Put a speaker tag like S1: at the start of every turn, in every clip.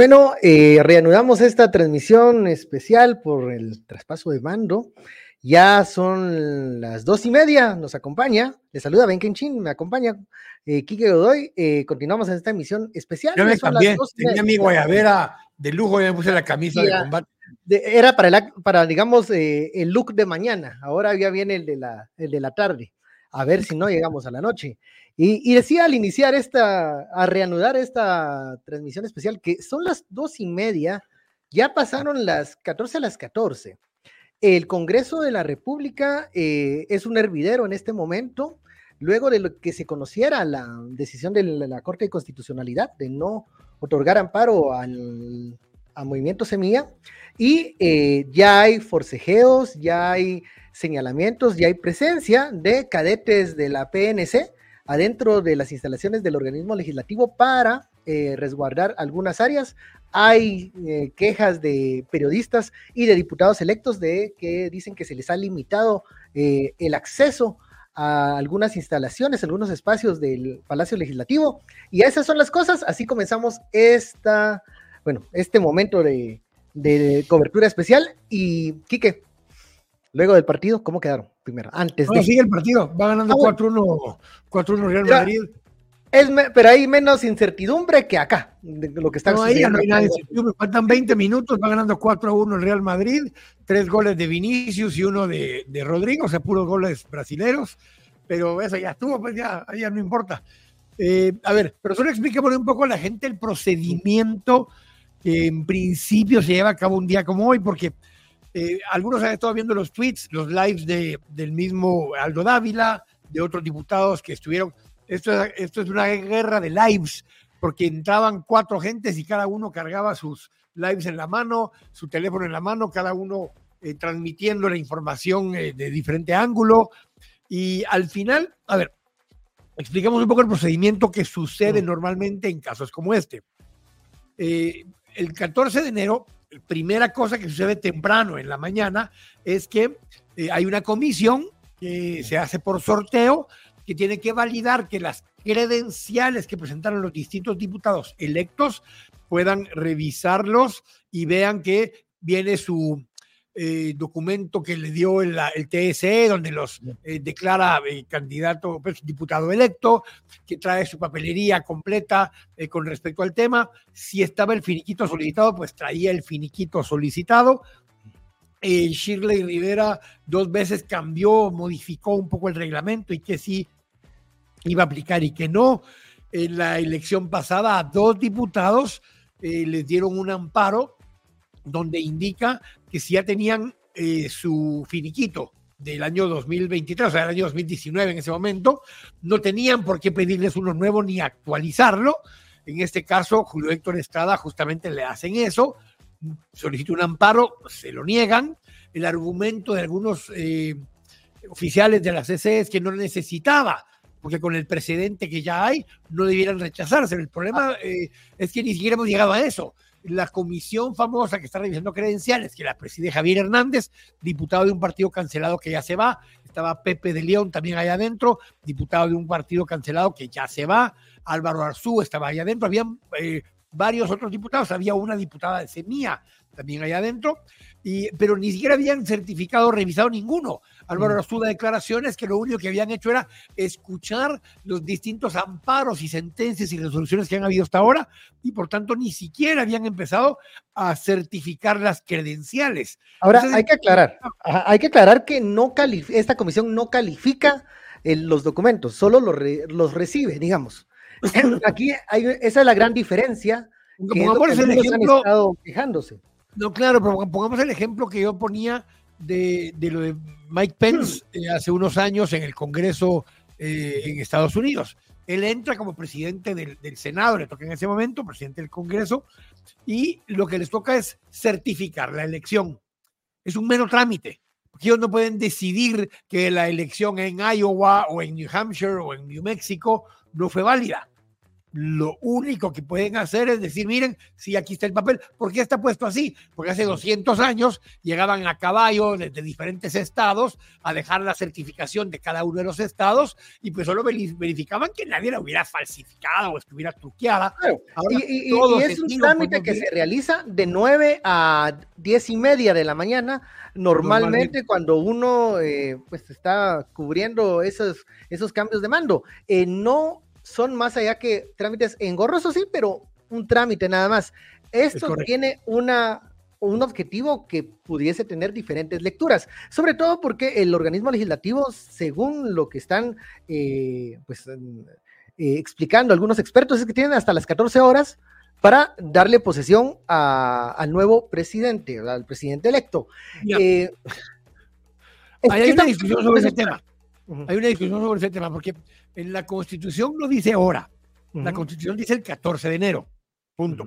S1: Bueno, eh, reanudamos esta transmisión especial por el traspaso de mando. Ya son las dos y media, nos acompaña, le saluda Ben Kenchin, me acompaña eh, Kike Godoy. Eh, continuamos en esta emisión especial.
S2: Yo me cambié, tenía mi guayabera de lujo, y me puse la camisa de combate.
S1: era para, el, para digamos, eh, el look de mañana, ahora ya viene el de, la, el de la tarde, a ver si no llegamos a la noche. Y, decía al iniciar esta, a reanudar esta transmisión especial, que son las dos y media, ya pasaron las 14 a las 14. El Congreso de la República eh, es un hervidero en este momento, luego de lo que se conociera la decisión de la, Corte de Constitucionalidad de no otorgar amparo al, Movimiento Semilla, y eh, ya hay forcejeos, ya hay señalamientos, ya hay presencia de cadetes de la PNC adentro de las instalaciones del organismo legislativo para eh, resguardar algunas áreas. Hay eh, quejas de periodistas y de diputados electos de que dicen que se les ha limitado eh, el acceso a algunas instalaciones, algunos espacios del Palacio Legislativo. Y esas son las cosas. Así comenzamos esta, bueno, este momento de, de cobertura especial. Y Quique, luego del partido, ¿cómo quedaron? primero, antes
S2: de... sigue el partido, va ganando 4-1 ah, Real Madrid.
S1: Es, pero hay menos incertidumbre que acá, de lo que está
S2: no, ahí no hay nada incertidumbre. Faltan 20 minutos, va ganando 4-1 el Real Madrid, tres goles de Vinicius y uno de, de Rodrigo, o sea, puros goles brasileros, pero eso ya estuvo, pues ya, ya no importa. Eh, a ver, pero solo explíquemosle un poco a la gente el procedimiento que en principio se lleva a cabo un día como hoy, porque eh, algunos han estado viendo los tweets, los lives de, del mismo Aldo Dávila, de otros diputados que estuvieron. Esto, esto es una guerra de lives, porque entraban cuatro gentes y cada uno cargaba sus lives en la mano, su teléfono en la mano, cada uno eh, transmitiendo la información eh, de diferente ángulo. Y al final, a ver, explicamos un poco el procedimiento que sucede normalmente en casos como este. el 14 de enero primera cosa que sucede temprano en la mañana es que eh, hay una comisión que se hace por sorteo que tiene que validar que las credenciales que presentaron los distintos diputados electos puedan revisarlos y vean que viene su eh, documento que le dio el, TSE, donde los eh, declara eh, candidato, pues, diputado electo, que trae su papelería completa con respecto al tema. Si estaba el finiquito solicitado, pues traía el finiquito solicitado. Shirley Rivera dos veces cambió, modificó un poco el reglamento y que sí iba a aplicar y que no. En la elección pasada a dos diputados les dieron un amparo donde indica que si ya tenían eh, su finiquito del año 2023, o sea, del año 2019 en ese momento, no tenían por qué pedirles uno nuevo ni actualizarlo. En este caso, Julio Héctor Estrada justamente le hacen eso, solicita un amparo, se lo niegan. El argumento de algunos eh, oficiales de la CC es que no necesitaba, porque con el precedente que ya hay, no debieran rechazarse. El problema eh, es que ni siquiera hemos llegado a eso la comisión famosa que está revisando credenciales, que la preside Javier Hernández, diputado de un partido cancelado que ya se va, estaba Pepe de León también allá adentro, diputado de un partido cancelado que ya se va, Álvaro Arzú estaba allá adentro, había eh, varios otros diputados, había una diputada de Semilla también allá adentro, y, pero ni siquiera habían certificado, revisado ninguno. Álvaro Arzú da declaraciones que lo único que habían hecho era escuchar los distintos amparos y sentencias y resoluciones que han habido hasta ahora y por tanto ni siquiera habían empezado a certificar las credenciales.
S1: Ahora hay que aclarar, hay que aclarar que no esta comisión no califica los documentos, solo los, los recibe, digamos. Aquí hay, esa es la gran diferencia.
S2: Pongamos el ejemplo. quejándose. No, claro, pero pongamos el ejemplo que yo ponía de, lo de Mike Pence eh, hace unos años en el Congreso eh, en Estados Unidos. Él entra como presidente del, Senado, le toca en ese momento, presidente del Congreso, y lo que les toca es certificar la elección. Es un mero trámite. Porque ellos no pueden decidir que la elección en Iowa o en New Hampshire o en New Mexico no fue válida. Lo único que pueden hacer es decir, miren, si aquí está el papel, ¿por qué está puesto así? Porque hace 200 años llegaban a caballo desde diferentes estados a dejar la certificación de cada uno de los estados y pues solo verificaban que nadie la hubiera falsificado o estuviera truqueada.
S1: y, es un trámite que se realiza de 9 a 10 y media de la mañana, normalmente, cuando uno eh, pues está cubriendo esos, esos cambios de mando. Eh, no son más allá que trámites engorrosos, sí, pero un trámite nada más. Esto tiene una, un objetivo que pudiese tener diferentes lecturas, sobre todo porque el organismo legislativo, según lo que están eh, pues, eh, explicando algunos expertos, es que tienen hasta las 14 horas para darle posesión al nuevo presidente, al presidente electo.
S2: Eh, hay una discusión sobre ese tema. Hay una discusión sobre ese tema, porque en la Constitución no dice hora, la Constitución dice el 14 de enero, punto.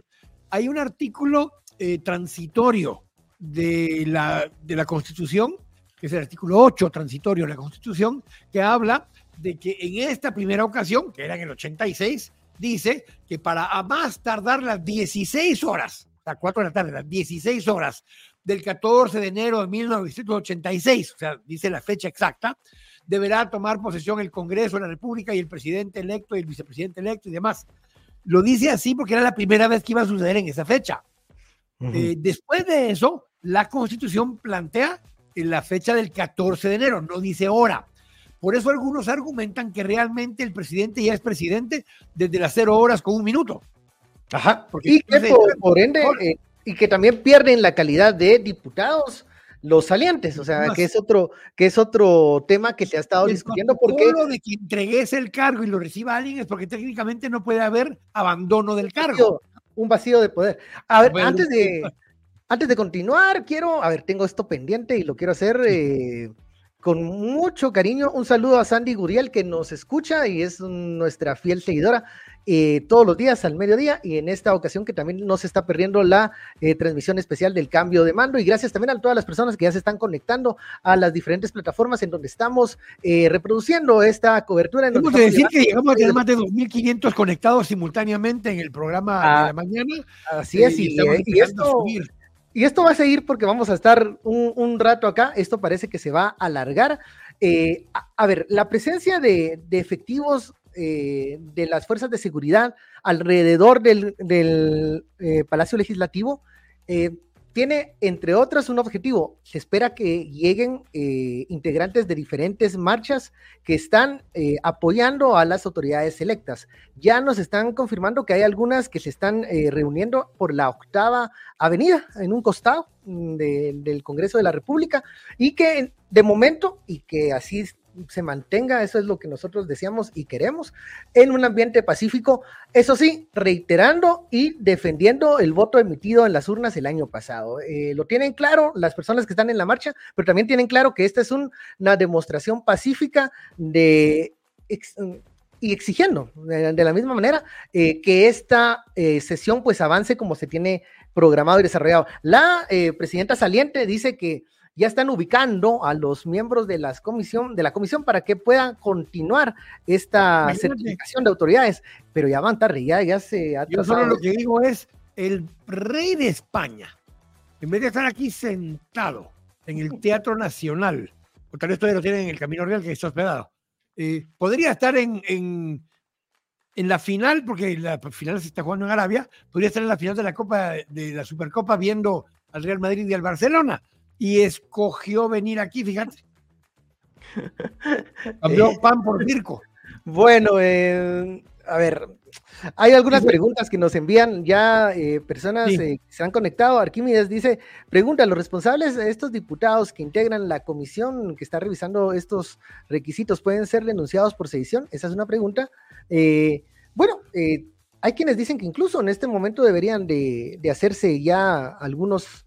S2: Hay un artículo eh, transitorio de la, de la Constitución, que es el artículo 8 transitorio de la Constitución, que habla de que en esta primera ocasión, que era en el 86, dice que para a más tardar las 16 horas, a 4 de la tarde, las 16 horas del 14 de enero de 1986, o sea, dice la fecha exacta, deberá tomar posesión el Congreso de la República y el presidente electo y el vicepresidente electo y demás. Lo dice así porque era la primera vez que iba a suceder en esa fecha. Eh, después de eso, la Constitución plantea la fecha del 14 de enero, no dice hora. Por eso algunos argumentan que realmente el presidente ya es presidente desde las cero horas con un minuto.
S1: Ajá, y que por, ende, eh, y que también pierden la calidad de diputados los salientes, o sea, que es otro, que es otro tema que se ha estado discutiendo porque
S2: lo de que entregues el cargo y lo reciba alguien es porque técnicamente no puede haber abandono del cargo.
S1: Un vacío de poder. A ver, antes de antes de continuar, quiero, a ver, tengo esto pendiente y lo quiero hacer eh, con mucho cariño. Un saludo a Sandy Guriel que nos escucha y es nuestra fiel seguidora. Eh, todos los días al mediodía y en esta ocasión que también no se está perdiendo la eh, transmisión especial del cambio de mando y gracias también a todas las personas que ya se están conectando a las diferentes plataformas en donde estamos eh, reproduciendo esta cobertura.
S2: Tenemos que decir que llegamos a tener más de 2.500 conectados simultáneamente en el programa de
S1: ah,
S2: la mañana.
S1: Así es, y, esto... Y esto va a seguir porque vamos a estar un, rato acá. Esto parece que se va a alargar. a, ver, la presencia de, efectivos eh, de las fuerzas de seguridad alrededor del, eh, Palacio Legislativo eh, tiene, entre otras, un objetivo. Se espera que lleguen integrantes de diferentes marchas que están apoyando a las autoridades electas. Ya nos están confirmando que hay algunas que se están reuniendo por la octava avenida, en un costado mm, del Congreso de la República, y que de momento, y que así se mantenga, eso es lo que nosotros deseamos y queremos, en un ambiente pacífico, eso sí, reiterando y defendiendo el voto emitido en las urnas el año pasado. Eh, lo tienen claro las personas que están en la marcha, pero también tienen claro que esta es una demostración pacífica de... y exigiendo de, la misma manera eh, que esta eh, sesión pues avance como se tiene programado y desarrollado. La presidenta saliente dice que ya están ubicando a los miembros de, las comisión, de la comisión para que puedan continuar esta certificación de autoridades, pero ya van tarde, ya, ya se
S2: ha Yo solo lo que digo es, el rey de España, en vez de estar aquí sentado en el Teatro Nacional, o tal vez todavía lo tienen en el Camino Real que está hospedado, eh, podría estar en, en, en, la final, porque la final se está jugando en Arabia, podría estar en la final de la Copa, de la Supercopa viendo al Real Madrid y al Barcelona y escogió venir aquí, fíjate. Cambió eh, pan por circo.
S1: Bueno, eh, a ver, hay algunas preguntas que nos envían ya eh, personas que se han conectado. Arquímedes dice, pregunta, ¿los responsables de estos diputados que integran la comisión que está revisando estos requisitos pueden ser denunciados por sedición? Esa es una pregunta. bueno, hay quienes dicen que incluso en este momento deberían de hacerse ya algunos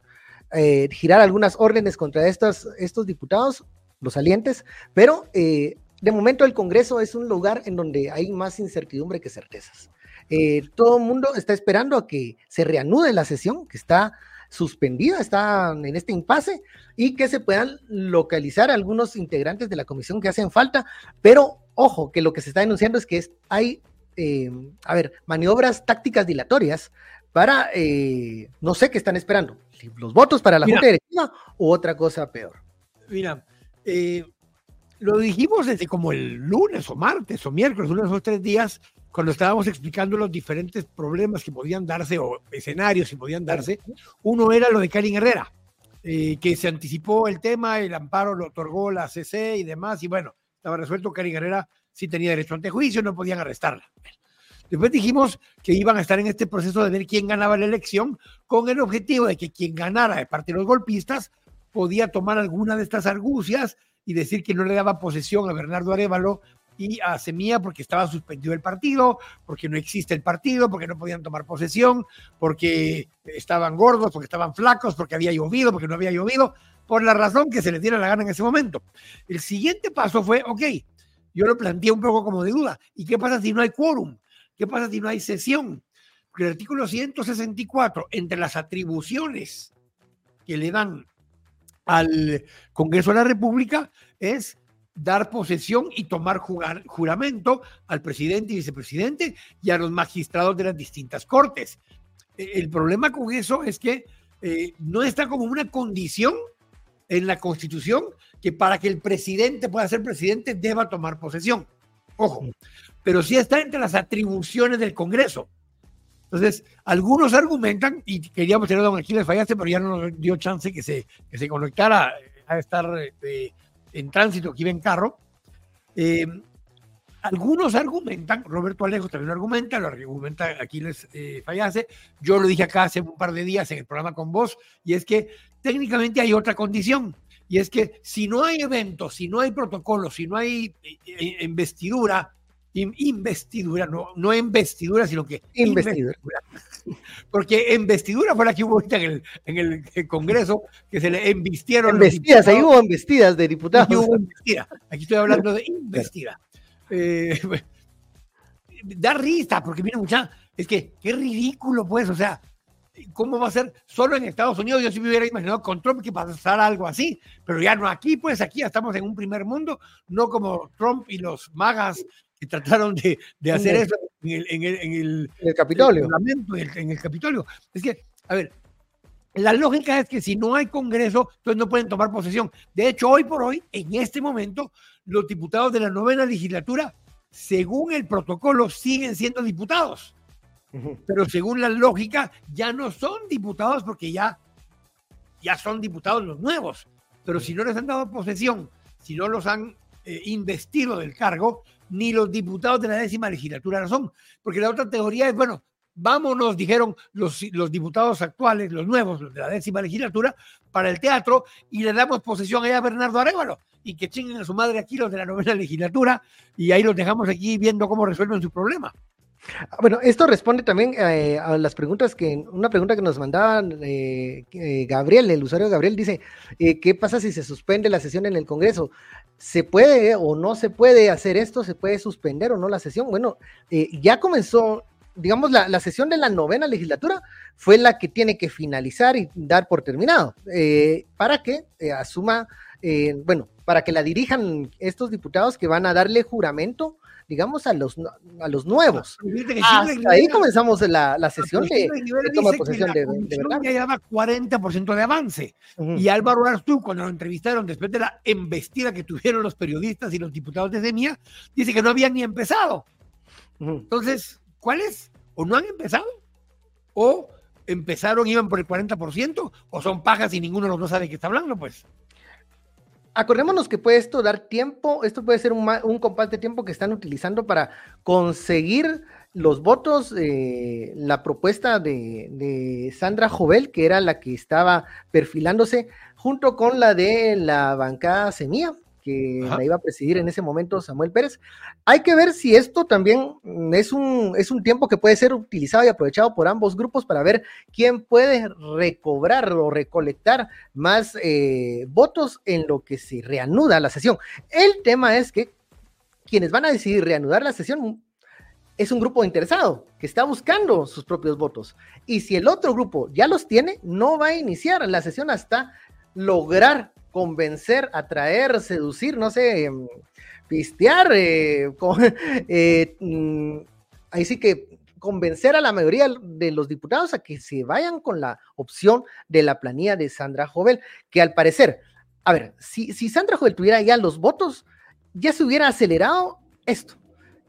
S1: eh, girar algunas órdenes contra estos, estos diputados, los salientes, pero eh, de momento el Congreso es un lugar en donde hay más incertidumbre que certezas. Eh, todo el mundo está esperando a que se reanude la sesión, que está suspendida, está en este impasse, y que se puedan localizar algunos integrantes de la comisión que hacen falta, pero ojo, que lo que se está denunciando es que hay eh, a ver, maniobras tácticas dilatorias para, eh, no sé qué están esperando, los votos para la Junta Directiva o otra cosa peor.
S2: Mira, eh, lo dijimos desde como el lunes o martes o miércoles, uno de esos tres días, cuando estábamos explicando los diferentes problemas que podían darse o escenarios que podían darse. Uno era lo de Karin Herrera, que se anticipó el tema, el amparo lo otorgó la CC y demás, y bueno, estaba resuelto, Karin Herrera sí tenía derecho ante juicio, no podían arrestarla. Después dijimos que iban a estar en este proceso de ver quién ganaba la elección con el objetivo de que quien ganara de parte de los golpistas podía tomar alguna de estas argucias y decir que no le daba posesión a Bernardo Arevalo y a Semilla porque estaba suspendido el partido, porque no existe el partido, porque no podían tomar posesión, porque estaban gordos, porque estaban flacos, porque había llovido, porque no había llovido, por la razón que se les diera la gana en ese momento. El siguiente paso fue, ok, yo lo planteé un poco como de duda, ¿y qué pasa si no hay quórum? ¿Qué pasa si no hay sesión? Porque el artículo 164, entre las atribuciones que le dan al Congreso de la República, es dar posesión y tomar juramento al presidente y vicepresidente y a los magistrados de las distintas cortes. E, el problema con eso es que eh, no está como una condición en la Constitución que para que el presidente pueda ser presidente deba tomar posesión. Ojo, pero sí está entre las atribuciones del Congreso. Entonces, algunos argumentan, y queríamos tener a don Aquiles Fallaste, pero ya no nos dio chance que se, que se conectara a estar eh, en tránsito, que iba en carro. Eh, algunos argumentan, Roberto Alejo también lo argumenta, lo argumenta Aquiles eh, Fallase, yo lo dije acá hace un par de días en el programa con vos, y es que técnicamente hay otra condición, y es que si no hay eventos, si no hay protocolos, si no hay eh, eh, investidura, investidura, no, no investidura, sino que investidura. Porque investidura fue la que hubo ahorita en el, Congreso, que se le embistieron.
S1: Investidas, ahí hubo embestidas de diputados. Aquí, hubo
S2: aquí estoy hablando de investida. Eh, da risa, porque mira, mucha, es que qué ridículo, pues, o sea, ¿cómo va a ser solo en Estados Unidos? Yo sí me hubiera imaginado con Trump que pasara algo así, pero ya no aquí, pues aquí ya estamos en un primer mundo, no como Trump y los magas que trataron de, hacer eso en el, en el, en
S1: el, Capitolio.
S2: En el, Capitolio. Es que, a ver, la lógica es que si no hay Congreso, entonces no pueden tomar posesión. De hecho, hoy por hoy, en este momento, los diputados de la novena legislatura, según el protocolo, siguen siendo diputados. Pero según la lógica, ya no son diputados porque ya, ya son diputados los nuevos. Pero si no les han dado posesión, si no los han eh, investido del cargo, ni los diputados de la décima legislatura lo son. Porque la otra teoría es, bueno, vámonos, dijeron los, los diputados actuales, los nuevos, los de la décima legislatura, para el teatro y le damos posesión allá a Bernardo Arevalo y que chinguen a su madre aquí los de la novena legislatura y ahí los dejamos aquí viendo cómo resuelven su problema.
S1: Ah, bueno, esto responde también eh, a las preguntas que, una pregunta que nos mandaba eh, eh, Gabriel, el usuario Gabriel dice, ¿qué pasa si se suspende la sesión en el Congreso? ¿Se puede o no se puede hacer esto? ¿Se puede suspender o no la sesión? Bueno, ya comenzó, digamos, la, sesión de la novena legislatura fue la que tiene que finalizar y dar por terminado, para que asuma, bueno, para que la dirijan estos diputados que van a darle juramento digamos, a los, a los nuevos. ahí comenzamos la, la sesión de,
S2: toma posesión de, de verdad. Ya llevaba 40% de avance. Y Álvaro Arzú, cuando lo entrevistaron después de la embestida que tuvieron los periodistas y los diputados de Semilla, dice que no habían ni empezado. Entonces, ¿cuál es? ¿O no han empezado? ¿O empezaron, iban por el 40%? ¿O son pajas y ninguno de los dos sabe de qué está hablando? Pues
S1: acordémonos que puede esto dar tiempo, esto puede ser un, un compás de tiempo que están utilizando para conseguir los votos, eh, la propuesta de, de, Sandra Jovel, que era la que estaba perfilándose, junto con la de la bancada Semilla, que la iba a presidir en ese momento Samuel Pérez. Hay que ver si esto también es un, es un tiempo que puede ser utilizado y aprovechado por ambos grupos para ver quién puede recobrar o recolectar más eh, votos en lo que se reanuda la sesión. El tema es que quienes van a decidir reanudar la sesión es un grupo interesado que está buscando sus propios votos. Y si el otro grupo ya los tiene, no va a iniciar la sesión hasta lograr convencer, atraer, seducir, no sé, em, pistear, eh, eh, mm, ahí sí que convencer a la mayoría de los diputados a que se vayan con la opción de la planilla de Sandra Jovel, que al parecer, a ver, si, si Sandra Jovel tuviera ya los votos, ya se hubiera acelerado esto.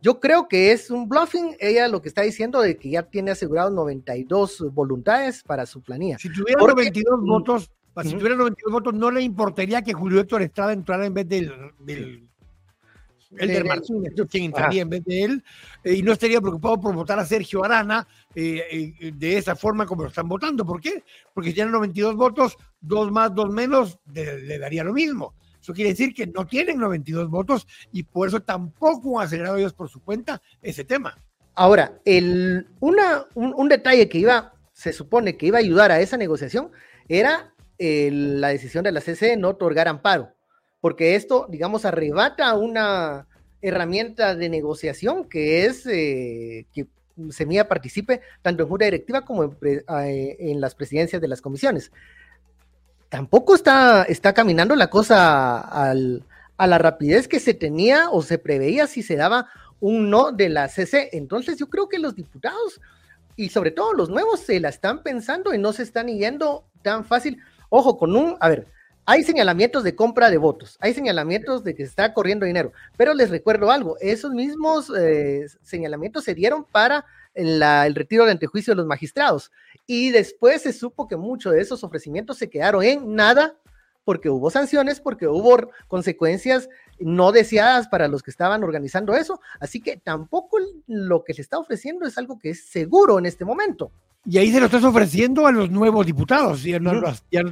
S1: Yo creo que es un bluffing. Ella lo que está diciendo de que ya tiene asegurado 92 voluntades para su planilla.
S2: Si tuviera 92 votos, si tuviera 92 votos, no le importaría que Julio Héctor Estrada entrara en vez del, del Elder Martínez, quien entraría en vez de él, eh, y no estaría preocupado por votar a Sergio Arana eh, eh, de esa forma como lo están votando. ¿Por qué? Porque si tienen 92 votos, dos más, dos menos, le daría lo mismo. Eso quiere decir que no tienen 92 votos y por eso tampoco han acelerado ellos por su cuenta ese tema.
S1: Ahora, el, una, un, detalle que iba, se supone que iba a ayudar a esa negociación era la decisión de la CC no otorgar amparo, porque esto, digamos, arrebata una herramienta de negociación que es eh, que Semilla participe tanto en junta directiva como en, eh, en las presidencias de las comisiones tampoco está, está caminando la cosa a la rapidez que se tenía o se preveía si se daba un no de la CC. Entonces yo creo que los diputados y sobre todo los nuevos se la están pensando y no se están yendo tan fácil. Ojo, con un, a ver, hay señalamientos de compra de votos, hay señalamientos de que se está corriendo dinero, pero les recuerdo algo, esos mismos eh, señalamientos se dieron para el retiro de antejuicio de los magistrados. Y después se supo que muchos de esos ofrecimientos se quedaron en nada porque hubo sanciones, porque hubo consecuencias no deseadas para los que estaban organizando eso. Así que tampoco lo que se está ofreciendo es algo que es seguro en este momento.
S2: Y ahí se lo estás ofreciendo a los nuevos diputados, y no,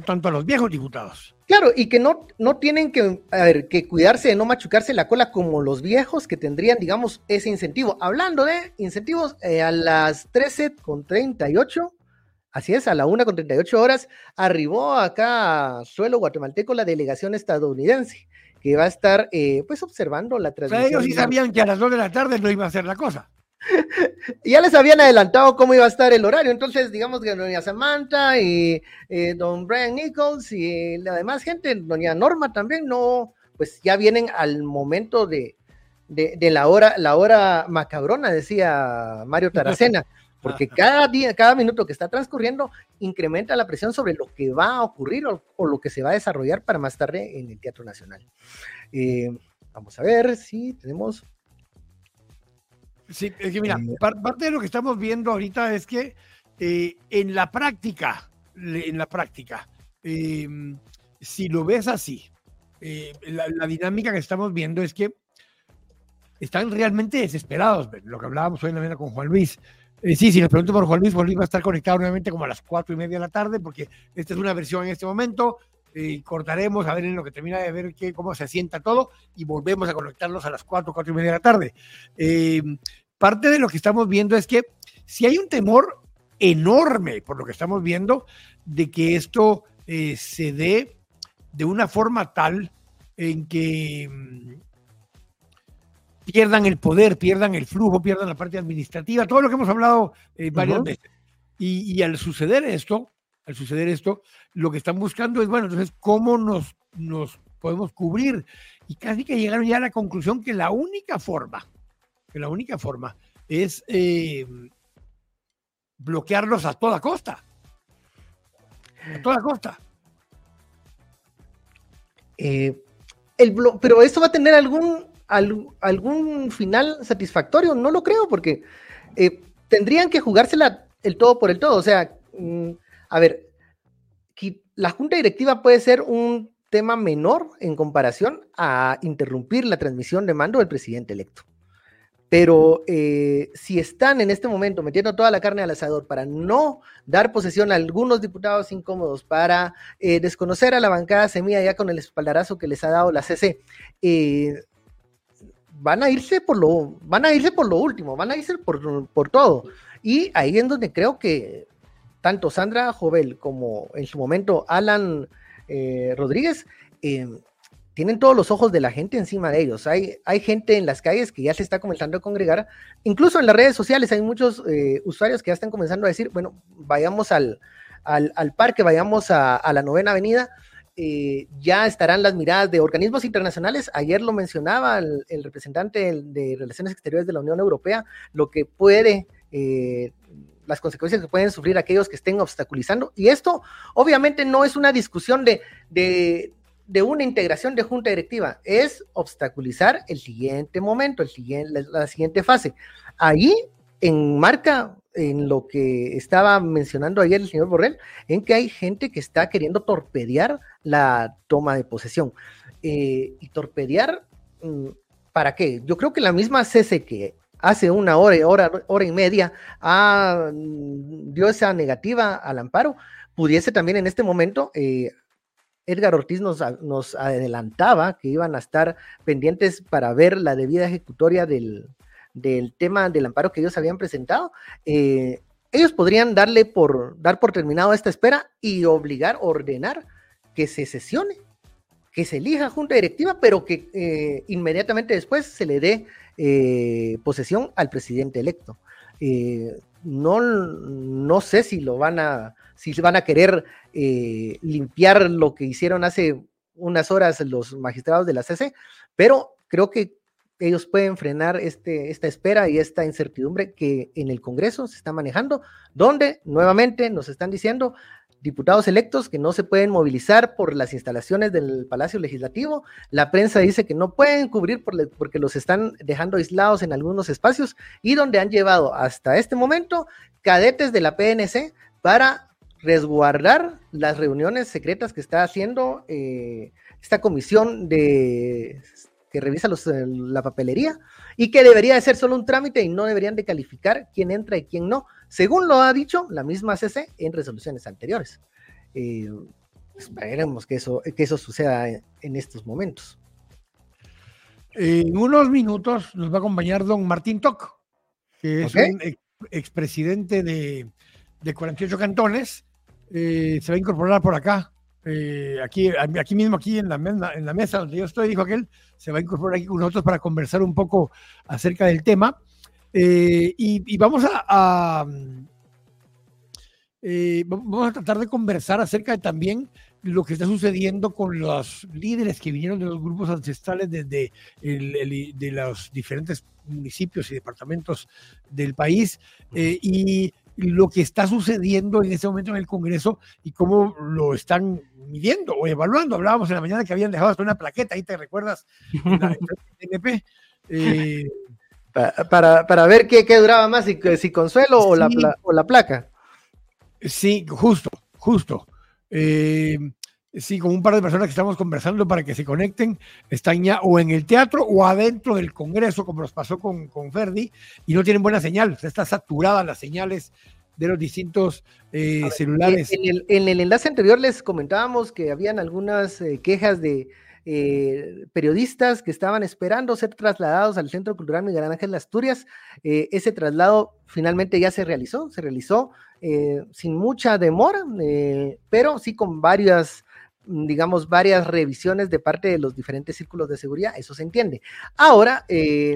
S2: tanto a los viejos diputados.
S1: Claro, y que no, no tienen que, ver, que cuidarse de no machucarse la cola como los viejos que tendrían, digamos, ese incentivo. Hablando de incentivos, eh, a las 13 con 38, así es, a la 1 con 38 horas, arribó acá a suelo guatemalteco la delegación estadounidense, que va a estar, eh, pues, observando la transmisión.
S2: ellos sí sabían que a las 2 de la tarde no iba a ser la cosa
S1: ya les habían adelantado cómo iba a estar el horario, entonces digamos que doña Samantha y eh, don Brian Nichols y la demás gente, doña Norma también, no, pues ya vienen al momento de, de, la hora, la hora macabrona, decía Mario Taracena, porque cada día, cada minuto que está transcurriendo incrementa la presión sobre lo que va a ocurrir o, lo que se va a desarrollar para más tarde en el Teatro Nacional. Eh, vamos a ver si tenemos
S2: Sí, es que mira, eh, parte de lo que estamos viendo ahorita es que eh, en la práctica, en la práctica, em, si lo ves así, eh, la, dinámica que estamos viendo es que están realmente desesperados, lo que hablábamos hoy en la mañana con Juan Luis. sí, si les pregunto por Juan Luis, Juan Luis va a estar conectado nuevamente como a las cuatro y media de la tarde, porque esta es una versión en este momento. Y cortaremos a ver en lo que termina de ver qué, cómo se asienta todo y volvemos a conectarnos a las 4, 4 y media de la tarde. Eh, parte de lo que estamos viendo es que si hay un temor enorme, por lo que estamos viendo, de que esto eh, se dé de una forma tal en que mm, pierdan el poder, pierdan el flujo, pierdan la parte administrativa, todo lo que hemos hablado eh, varias veces. Y, y, al suceder esto, al suceder esto, lo que están buscando es, bueno, entonces, ¿cómo nos, nos podemos cubrir? Y casi que llegaron ya a la conclusión que la única forma, que la única forma es eh, bloquearlos a toda costa. A toda costa.
S1: Eh, el pero esto va a tener algún, algún final satisfactorio, no lo creo, porque eh, tendrían que jugársela el todo por el todo. O sea, mm, a ver, la junta directiva puede ser un tema menor en comparación a interrumpir la transmisión de mando del presidente electo. Pero eh, si están en este momento metiendo toda la carne al asador para no dar posesión a algunos diputados incómodos, para eh, desconocer a la bancada semilla ya con el espaldarazo que les ha dado la CC, eh, van a irse por lo, van a irse por lo último, van a irse por, por todo. Y ahí es donde creo que tanto Sandra Jovel como en su momento Alan Rodríguez tienen todos los ojos de la gente encima de ellos. Hay, hay gente en las calles que ya se está comenzando a congregar. Incluso en las redes sociales hay muchos eh, usuarios que ya están comenzando a decir, bueno, vayamos al, al, parque, vayamos a, la novena avenida eh, ya estarán las miradas de organismos internacionales. Ayer lo mencionaba el, representante de Relaciones Exteriores de la Unión Europea, lo que puede, eh, las consecuencias que pueden sufrir aquellos que estén obstaculizando. Y esto obviamente no es una discusión de, de, una integración de junta directiva, es obstaculizar el siguiente momento, el siguiente, la siguiente fase. Ahí enmarca en lo que estaba mencionando ayer el señor Borrell, en que hay gente que está queriendo torpedear la toma de posesión. Eh, y torpedear, mm, ¿para qué? Yo creo que la misma CC que hace una hora, hora, hora y media mm, dio esa negativa al amparo, pudiese también en este momento eh, Edgar Ortiz nos, adelantaba que iban a estar pendientes para ver la debida ejecutoria del, del tema del amparo que ellos habían presentado, eh, ellos podrían darle por, dar por terminado esta espera y obligar, ordenar que se sesione, que se elija junta directiva, pero que eh, inmediatamente después se le dé eh, posesión al presidente electo. no, no sé si lo van a, si van a querer limpiar lo que hicieron hace unas horas los magistrados de la CC, pero creo que ellos pueden frenar este, esta espera y esta incertidumbre que en el Congreso se está manejando, donde nuevamente nos están diciendo diputados electos que no se pueden movilizar por las instalaciones del Palacio Legislativo. La prensa dice que no pueden cubrir porque los están dejando aislados en algunos espacios y donde han llevado hasta este momento cadetes de la PNC para resguardar las reuniones secretas que está haciendo eh, esta comisión de que revisa eh, la papelería y que debería de ser solo un trámite y no deberían de calificar quién entra y quién no, según lo ha dicho la misma CC en resoluciones anteriores. Eh, esperemos que eso, que eso suceda en, estos momentos.
S2: En unos minutos nos va a acompañar don Martín Toc, que es un expresidente de, de 48 cantones. Eh, se va a incorporar por acá eh, aquí, aquí mismo, aquí en la, mesa, en la mesa donde yo estoy, dijo aquel, se va a incorporar aquí con nosotros para conversar un poco acerca del tema. Eh, y, vamos a, eh, vamos a tratar de conversar acerca de también lo que está sucediendo con los líderes que vinieron de los grupos ancestrales desde de los diferentes municipios y departamentos del país y lo que está sucediendo en este momento en el Congreso y cómo lo están midiendo o evaluando. Hablábamos en la mañana que habían dejado hasta una plaqueta, ahí te recuerdas,
S1: eh, para, para, ver qué, qué, duraba más, si, si Consuelo o, la, o la placa.
S2: Sí, justo, justo. Eh, sí, con un par de personas que estamos conversando para que se conecten, están ya o en el teatro o adentro del Congreso, como nos pasó con, con Ferdi, y no tienen buena señal, o está saturada las señales de los distintos eh, celulares.
S1: En el, en el, enlace anterior les comentábamos que habían algunas eh, quejas de eh, periodistas que estaban esperando ser trasladados al Centro Cultural Miguel Ángel Asturias. ese traslado finalmente ya se realizó, se realizó sin mucha demora, pero sí con varias digamos, varias revisiones de parte de los diferentes círculos de seguridad, eso se entiende. Ahora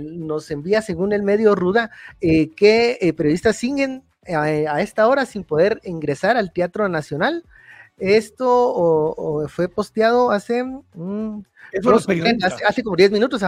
S1: nos envía, según el medio Ruda, que periodistas siguen a, esta hora sin poder ingresar al Teatro Nacional. Esto fue posteado hace, hace, como 10 minutos.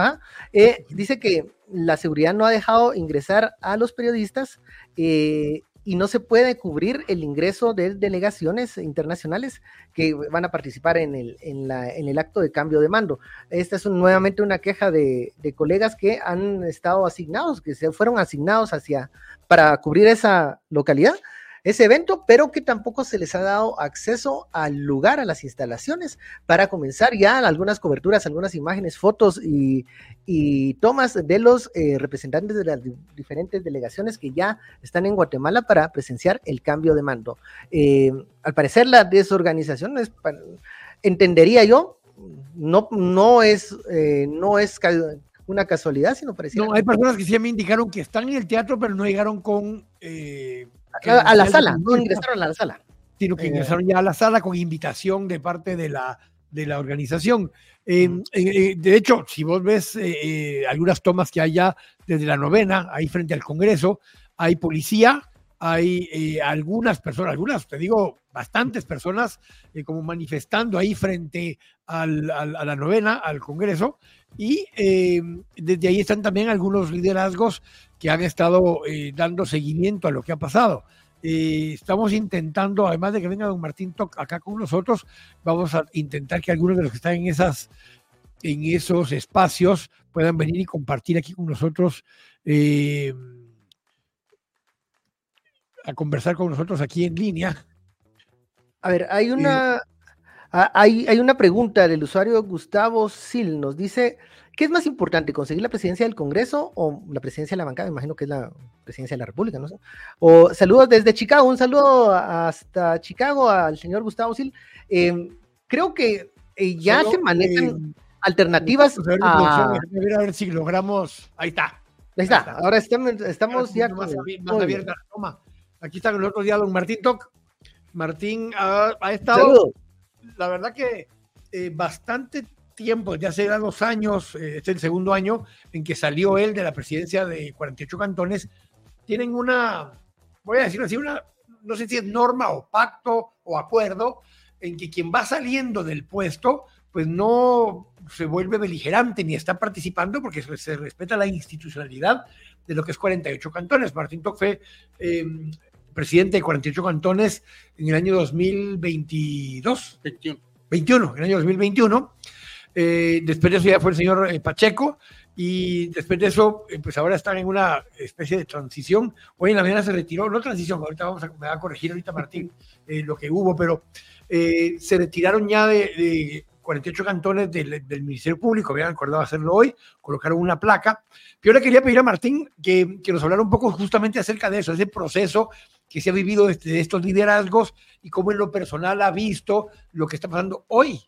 S1: Eh, dice que la seguridad no ha dejado ingresar a los periodistas eh, y no se puede cubrir el ingreso de delegaciones internacionales que van a participar en el, en la, en el acto de cambio de mando. Esta es nuevamente una queja de, de, colegas que han estado asignados, que se fueron asignados hacia, para cubrir esa localidad ese evento, pero que tampoco se les ha dado acceso al lugar, a las instalaciones, para comenzar ya algunas coberturas, algunas imágenes, fotos y, tomas de los eh, representantes de las diferentes delegaciones que ya están en Guatemala para presenciar el cambio de mando. Eh, al parecer la desorganización es, entendería yo, no, no es, eh, no es una casualidad, sino parecía.
S2: No, hay personas que sí me indicaron que están en el teatro, pero no llegaron con
S1: a, la sala, no ingresaron a la sala.
S2: Sino que eh. ingresaron ya a la sala con invitación de parte de la, de la organización. Eh, eh, de hecho, si vos ves algunas tomas que hay ya desde la novena, ahí frente al Congreso, hay policía, hay eh, algunas personas, algunas, te digo, bastantes personas eh, como manifestando ahí frente a la novena, al Congreso, y eh, desde ahí están también algunos liderazgos que han estado dando seguimiento a lo que ha pasado. estamos intentando, además de que venga don Martín Toc acá con nosotros, vamos a intentar que algunos de los que están en esas en esos espacios puedan venir y compartir aquí con nosotros eh, a conversar con nosotros aquí en línea.
S1: A ver, hay una, hay, hay una pregunta del usuario Gustavo Sil, nos dice, ¿qué es más importante, conseguir la presidencia del Congreso o la presidencia de la bancada? Me imagino que es la presidencia de la República, no sé. O saludos desde Chicago, un saludo hasta Chicago al señor Gustavo Sil. Em, creo que eh, ya se manejan eh, alternativas
S2: a... a ver si logramos... Ahí está.
S1: Ahí está. Ahora estamos, estamos ya...
S2: Más, más abierta la toma. Aquí está el otro día don Martín Toc. Martín ha, estado, la verdad que eh, bastante tiempo, ya hace dos años, eh, este es el segundo año en que salió él de la presidencia de 48 cantones, tienen una, voy a decirlo así, una, no sé si es norma o pacto o acuerdo, en que quien va saliendo del puesto, pues no se vuelve beligerante ni está participando porque se, respeta la institucionalidad de lo que es 48 cantones. Martín Toc fue eh, presidente de 48 cantones en el año 2022. 21. 21, en el año 2021. Eh, después de eso ya fue el señor eh, Pacheco y después de eso, eh, pues ahora están en una especie de transición. Hoy en la mañana se retiró, no transición, ahorita vamos a, me va a corregir ahorita Martín lo que hubo, pero se retiraron ya de, 48 cantones del, Ministerio Público, habían acordado hacerlo hoy, colocaron una placa. Yo le quería pedir a Martín que, que, nos hablara un poco justamente acerca de eso, ese proceso que se ha vivido de estos liderazgos y cómo en lo personal ha visto lo que está pasando hoy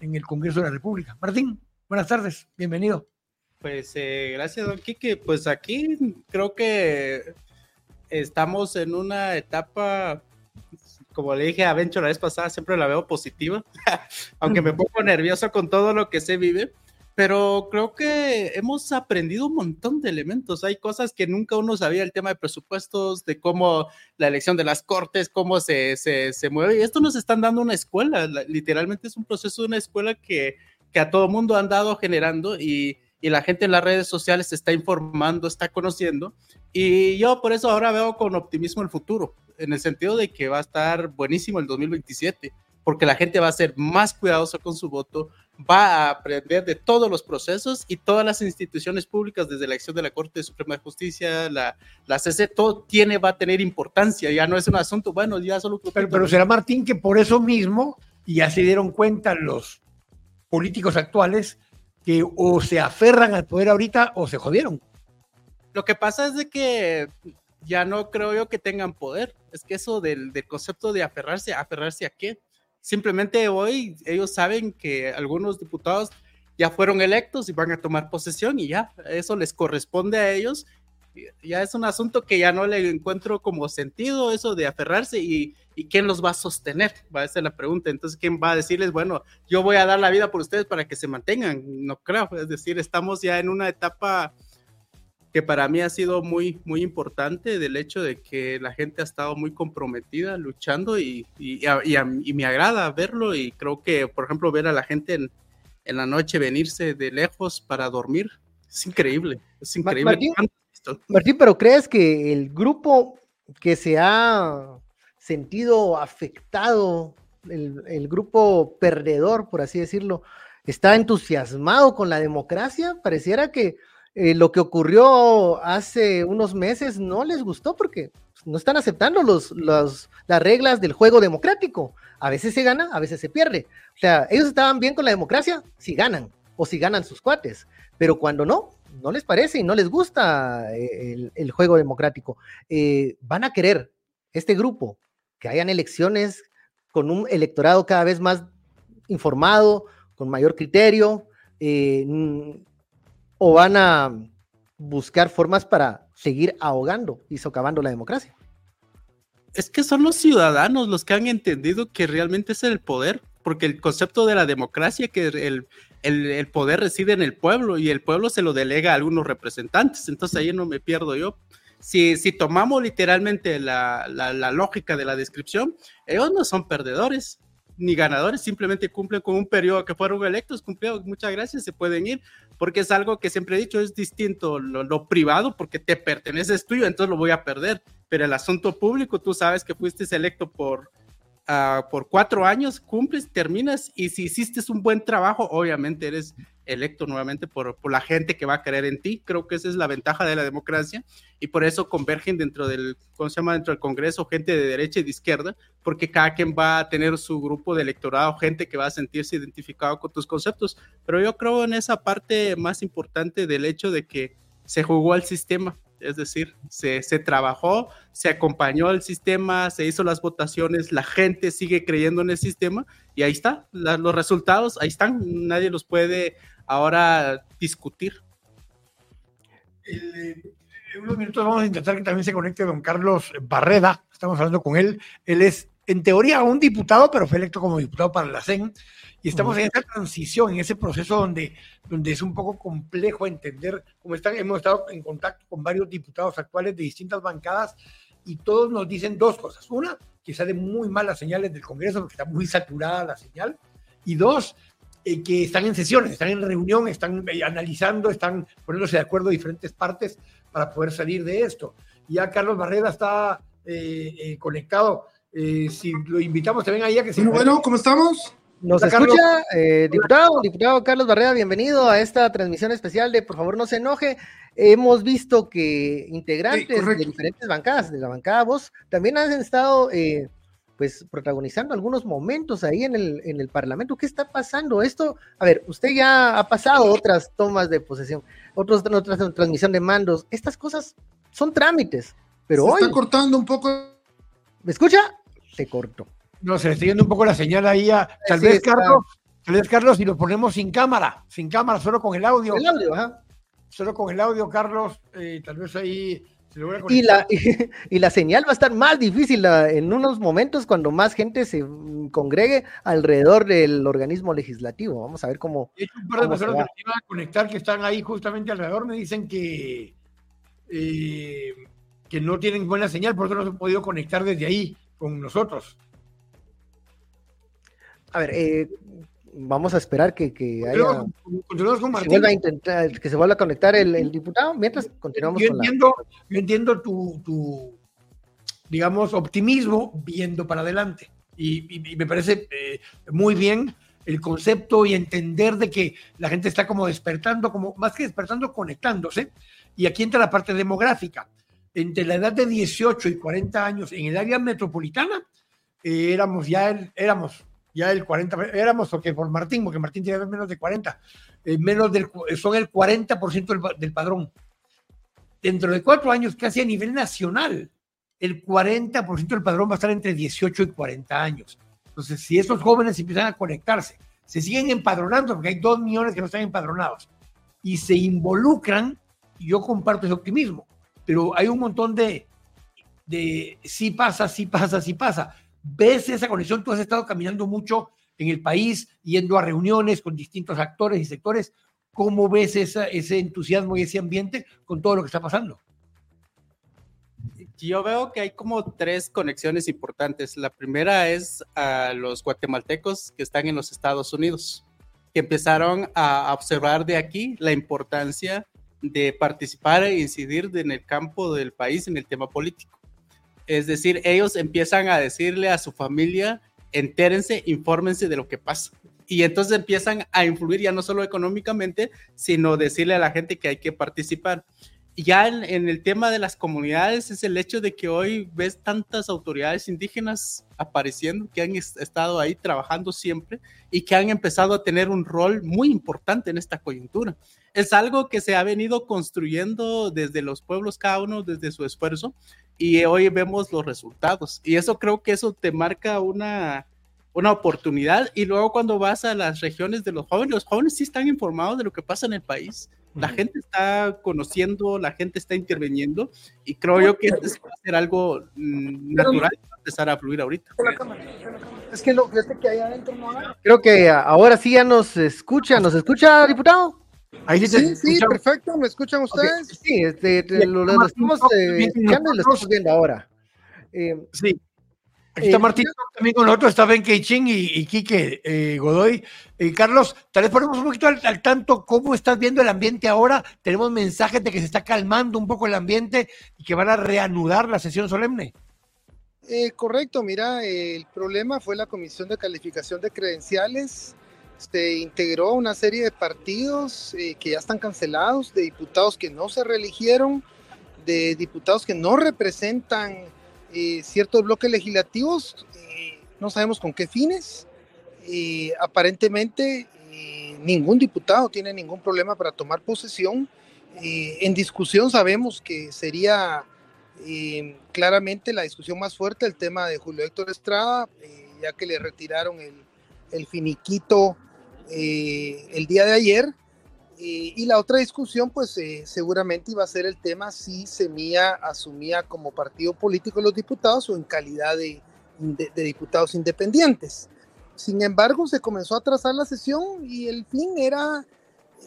S2: en el Congreso de la República. Martín, buenas tardes, bienvenido.
S3: Pues eh, gracias, don Quique. Pues aquí creo que estamos en una etapa, como le dije a Bencho la vez pasada, siempre la veo positiva, aunque me pongo nervioso con todo lo que se vive pero creo que hemos aprendido un montón de elementos. Hay cosas que nunca uno sabía, el tema de presupuestos, de cómo la elección de las cortes, cómo se, se, se mueve. Y esto nos están dando una escuela, literalmente es un proceso de una escuela que, que a todo mundo han dado generando y, y la gente en las redes sociales se está informando, está conociendo. Y yo por eso ahora veo con optimismo el futuro, en el sentido de que va a estar buenísimo el 2027 porque la gente va a ser más cuidadosa con su voto, va a aprender de todos los procesos y todas las instituciones públicas, desde la acción de la Corte Suprema de Justicia, la, la CC, todo tiene, va a tener importancia, ya no es un asunto, bueno, ya solo...
S2: Pero, pero será Martín que por eso mismo, y ya se dieron cuenta los políticos actuales, que o se aferran al poder ahorita o se jodieron.
S3: Lo que pasa es de que ya no creo yo que tengan poder. Es que eso del, del concepto de aferrarse, ¿aferrarse a qué? Simplemente hoy ellos saben que algunos diputados ya fueron electos y van a tomar posesión y ya, eso les corresponde a ellos. Ya es un asunto que ya no le encuentro como sentido eso de aferrarse y, y quién los va a sostener, va a ser la pregunta. Entonces, ¿quién va a decirles, bueno, yo voy a dar la vida por ustedes para que se mantengan? No creo, es decir, estamos ya en una etapa que para mí ha sido muy, muy importante del hecho de que la gente ha estado muy comprometida luchando y, y, y, me agrada verlo y creo que, por ejemplo, ver a la gente en, en, la noche venirse de lejos para dormir es increíble, es increíble.
S1: Martín, Martín, pero ¿crees que el grupo que se ha sentido afectado, el, el grupo perdedor, por así decirlo, está entusiasmado con la democracia? Pareciera que eh, lo que ocurrió hace unos meses no les gustó porque no están aceptando los, las reglas del juego democrático. A veces se gana, a veces se pierde. O sea, ellos estaban bien con la democracia si ganan o si ganan sus cuates, pero cuando no, no les parece y no les gusta eh, el, juego democrático. Eh, van a querer este grupo que hayan elecciones con un electorado cada vez más informado, con mayor criterio, o van a buscar formas para seguir ahogando y socavando la democracia?
S3: Es que son los ciudadanos los que han entendido que realmente es el poder, porque el concepto de la democracia, que el, el, poder reside en el pueblo y el pueblo se lo delega a algunos representantes, entonces ahí no me pierdo yo. si, si tomamos literalmente la, la, lógica de la descripción, ellos no son perdedores ni ganadores, simplemente cumplen con un periodo que fueron electos, cumplieron, muchas gracias, se pueden ir, porque es algo que siempre he dicho, es distinto lo, privado, porque te pertenece, tuyo, entonces lo voy a perder, pero el asunto público, tú sabes que fuiste electo por, uh, por cuatro años, cumples, terminas, y si hiciste un buen trabajo, obviamente eres electo nuevamente por, por, la gente que va a creer en ti. Creo que esa es la ventaja de la democracia y por eso convergen dentro del, ¿cómo se llama? Dentro del Congreso gente de derecha y de izquierda, porque cada quien va a tener su grupo de electorado, gente que va a sentirse identificado con tus conceptos. Pero yo creo en esa parte más importante del hecho de que se jugó al sistema es decir, se, se, trabajó, se acompañó al sistema, se hizo las votaciones, la gente sigue creyendo en el sistema y ahí está, los resultados, ahí están, nadie los puede ahora discutir.
S2: en unos minutos vamos a intentar que también se conecte don Carlos Barreda, estamos hablando con él, él es en teoría un diputado, pero fue electo como diputado para la CEN, y estamos en esa transición, en ese proceso donde, donde es un poco complejo entender cómo están. Hemos estado en contacto con varios diputados actuales de distintas bancadas y todos nos dicen dos cosas. Una, que salen muy malas señales del Congreso porque está muy saturada la señal. Y dos, eh, que están en sesiones, están en reunión, están eh, analizando, están poniéndose de acuerdo diferentes partes para poder salir de esto. Ya Carlos Barreda está eh, conectado. Si lo invitamos también ahí a que se...
S4: Bueno, bueno, ¿cómo estamos?
S1: Nos escucha, eh, diputado, diputado Carlos Barrera, bienvenido a esta transmisión especial de Por favor no se enoje. Hemos visto que integrantes de diferentes bancadas, de la bancada vos, también han estado eh, pues protagonizando algunos momentos ahí en el, en el Parlamento. ¿Qué está pasando? Esto, a ver, usted ya ha pasado otras tomas de posesión, otros, otras transmisión de mandos. Estas cosas son trámites, pero hoy...
S4: Está cortando un poco.
S1: ¿Me escucha? Se cortó.
S2: No, se le está yendo un poco la señal ahí a. Tal vez, Carlos, tal vez, Carlos, si lo ponemos sin cámara, sin cámara, solo con el audio.
S1: El audio, ajá.
S2: Solo con el audio, Carlos, eh, tal vez ahí.
S1: Se y, la, y, la señal va a estar más difícil en unos momentos cuando más gente se congregue alrededor del organismo legislativo. Vamos a ver cómo.
S2: De hecho, un par de personas que iban a conectar que están ahí justamente alrededor me dicen que, eh, que no tienen buena señal, por eso no se han podido conectar desde ahí con nosotros.
S1: A ver, eh, vamos a esperar que, que haya, se vuelva a intentar, que se vuelva a conectar el, diputado, mientras continuamos
S2: yo entiendo, Yo entiendo tu, digamos, optimismo viendo para adelante. Y, me parece eh, muy bien el concepto y entender de que la gente está como despertando, como más que despertando, conectándose. Y aquí entra la parte demográfica. Entre la edad de 18 y 40 años en el área metropolitana, eh, éramos ya, éramos ya el 40, éramos porque por Martín, porque Martín tiene menos de 40, eh, menos del, son el 40% del, del padrón. Dentro de cuatro años, casi a nivel nacional, el 40% del padrón va a estar entre 18 y 40 años. Entonces, si esos jóvenes empiezan a conectarse, se siguen empadronando, porque hay dos millones que no están empadronados, y se involucran, yo comparto ese optimismo, pero hay un montón de, de sí pasa, sí pasa, sí pasa ves esa conexión, tú has estado caminando mucho en el país, yendo a reuniones con distintos actores y sectores, ¿cómo ves ese entusiasmo y ese ambiente con todo lo que está pasando?
S3: Yo veo que hay como tres conexiones importantes. La primera es a los guatemaltecos que están en los Estados Unidos, que empezaron a observar de aquí la importancia de participar e incidir en el campo del país en el tema político. Es decir, ellos empiezan a decirle a su familia, entérense, infórmense de lo que pasa. Y entonces empiezan a influir ya no solo económicamente, sino decirle a la gente que hay que participar. Ya en, el tema de las comunidades es el hecho de que hoy ves tantas autoridades indígenas apareciendo que han estado ahí trabajando siempre y que han empezado a tener un rol muy importante en esta coyuntura. Es algo que se ha venido construyendo desde los pueblos, cada uno desde su esfuerzo, y hoy vemos los resultados. Y eso creo que eso te marca una, una oportunidad. Y luego cuando vas a las regiones de los jóvenes, los jóvenes sí están informados de lo que pasa en el país. La gente está conociendo, la gente está interviniendo y creo yo que esto va a ser algo mm, natural para empezar a fluir ahorita.
S1: Es que lo que hay adentro no Creo que ahora sí ya nos escucha, ¿nos escucha, diputado?
S2: Ahí sí,
S4: Sí, sí, perfecto. ¿Me escuchan ustedes?
S1: Sí, este, te- lo, lo estamos eh, lo estamos viendo ahora. Eh,
S2: Sí. Aquí está
S1: Eh,
S2: Martín también con nosotros, está Ben Keiching y, y Quique eh, Godoy. Eh, Carlos, tal vez ponemos un poquito al, al tanto cómo estás viendo el ambiente ahora. Tenemos mensajes de que se está calmando un poco el ambiente y que van a reanudar la sesión solemne.
S4: Eh, correcto, mira, eh, el problema fue la Comisión de Calificación de Credenciales. Se integró una serie de partidos que ya están cancelados, de diputados que no se reeligieron, de diputados que no representan eh, ciertos bloques legislativos, eh, no sabemos con qué fines. Eh, aparentemente, ningún diputado tiene ningún problema para tomar posesión. Eh, en discusión sabemos que sería claramente la discusión más fuerte el tema de Julio Héctor Estrada, ya que le retiraron el, finiquito el día de ayer. Eh, y la otra discusión, pues eh, seguramente iba a ser el tema si Semilla asumía como partido político los diputados o en calidad de, diputados independientes. Sin embargo, se comenzó a trazar la sesión y el fin era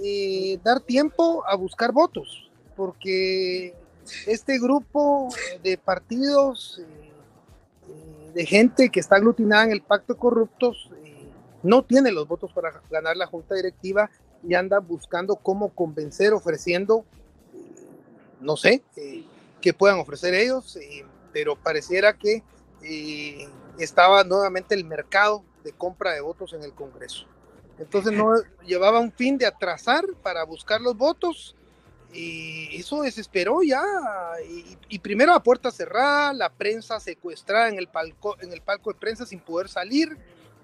S4: eh, dar tiempo a buscar votos, porque este grupo de partidos, de gente que está aglutinada en el pacto de corruptos, no tiene los votos para ganar la junta directiva y anda buscando cómo convencer, ofreciendo, no sé, eh, puedan ofrecer ellos, eh, pero pareciera que eh, estaba nuevamente el mercado de compra de votos en el Congreso. Entonces no llevaba un fin de atrasar para buscar los votos y eso desesperó ya. Y, y primero a puerta cerrada, la prensa secuestrada en el palco, en el palco de prensa sin poder salir.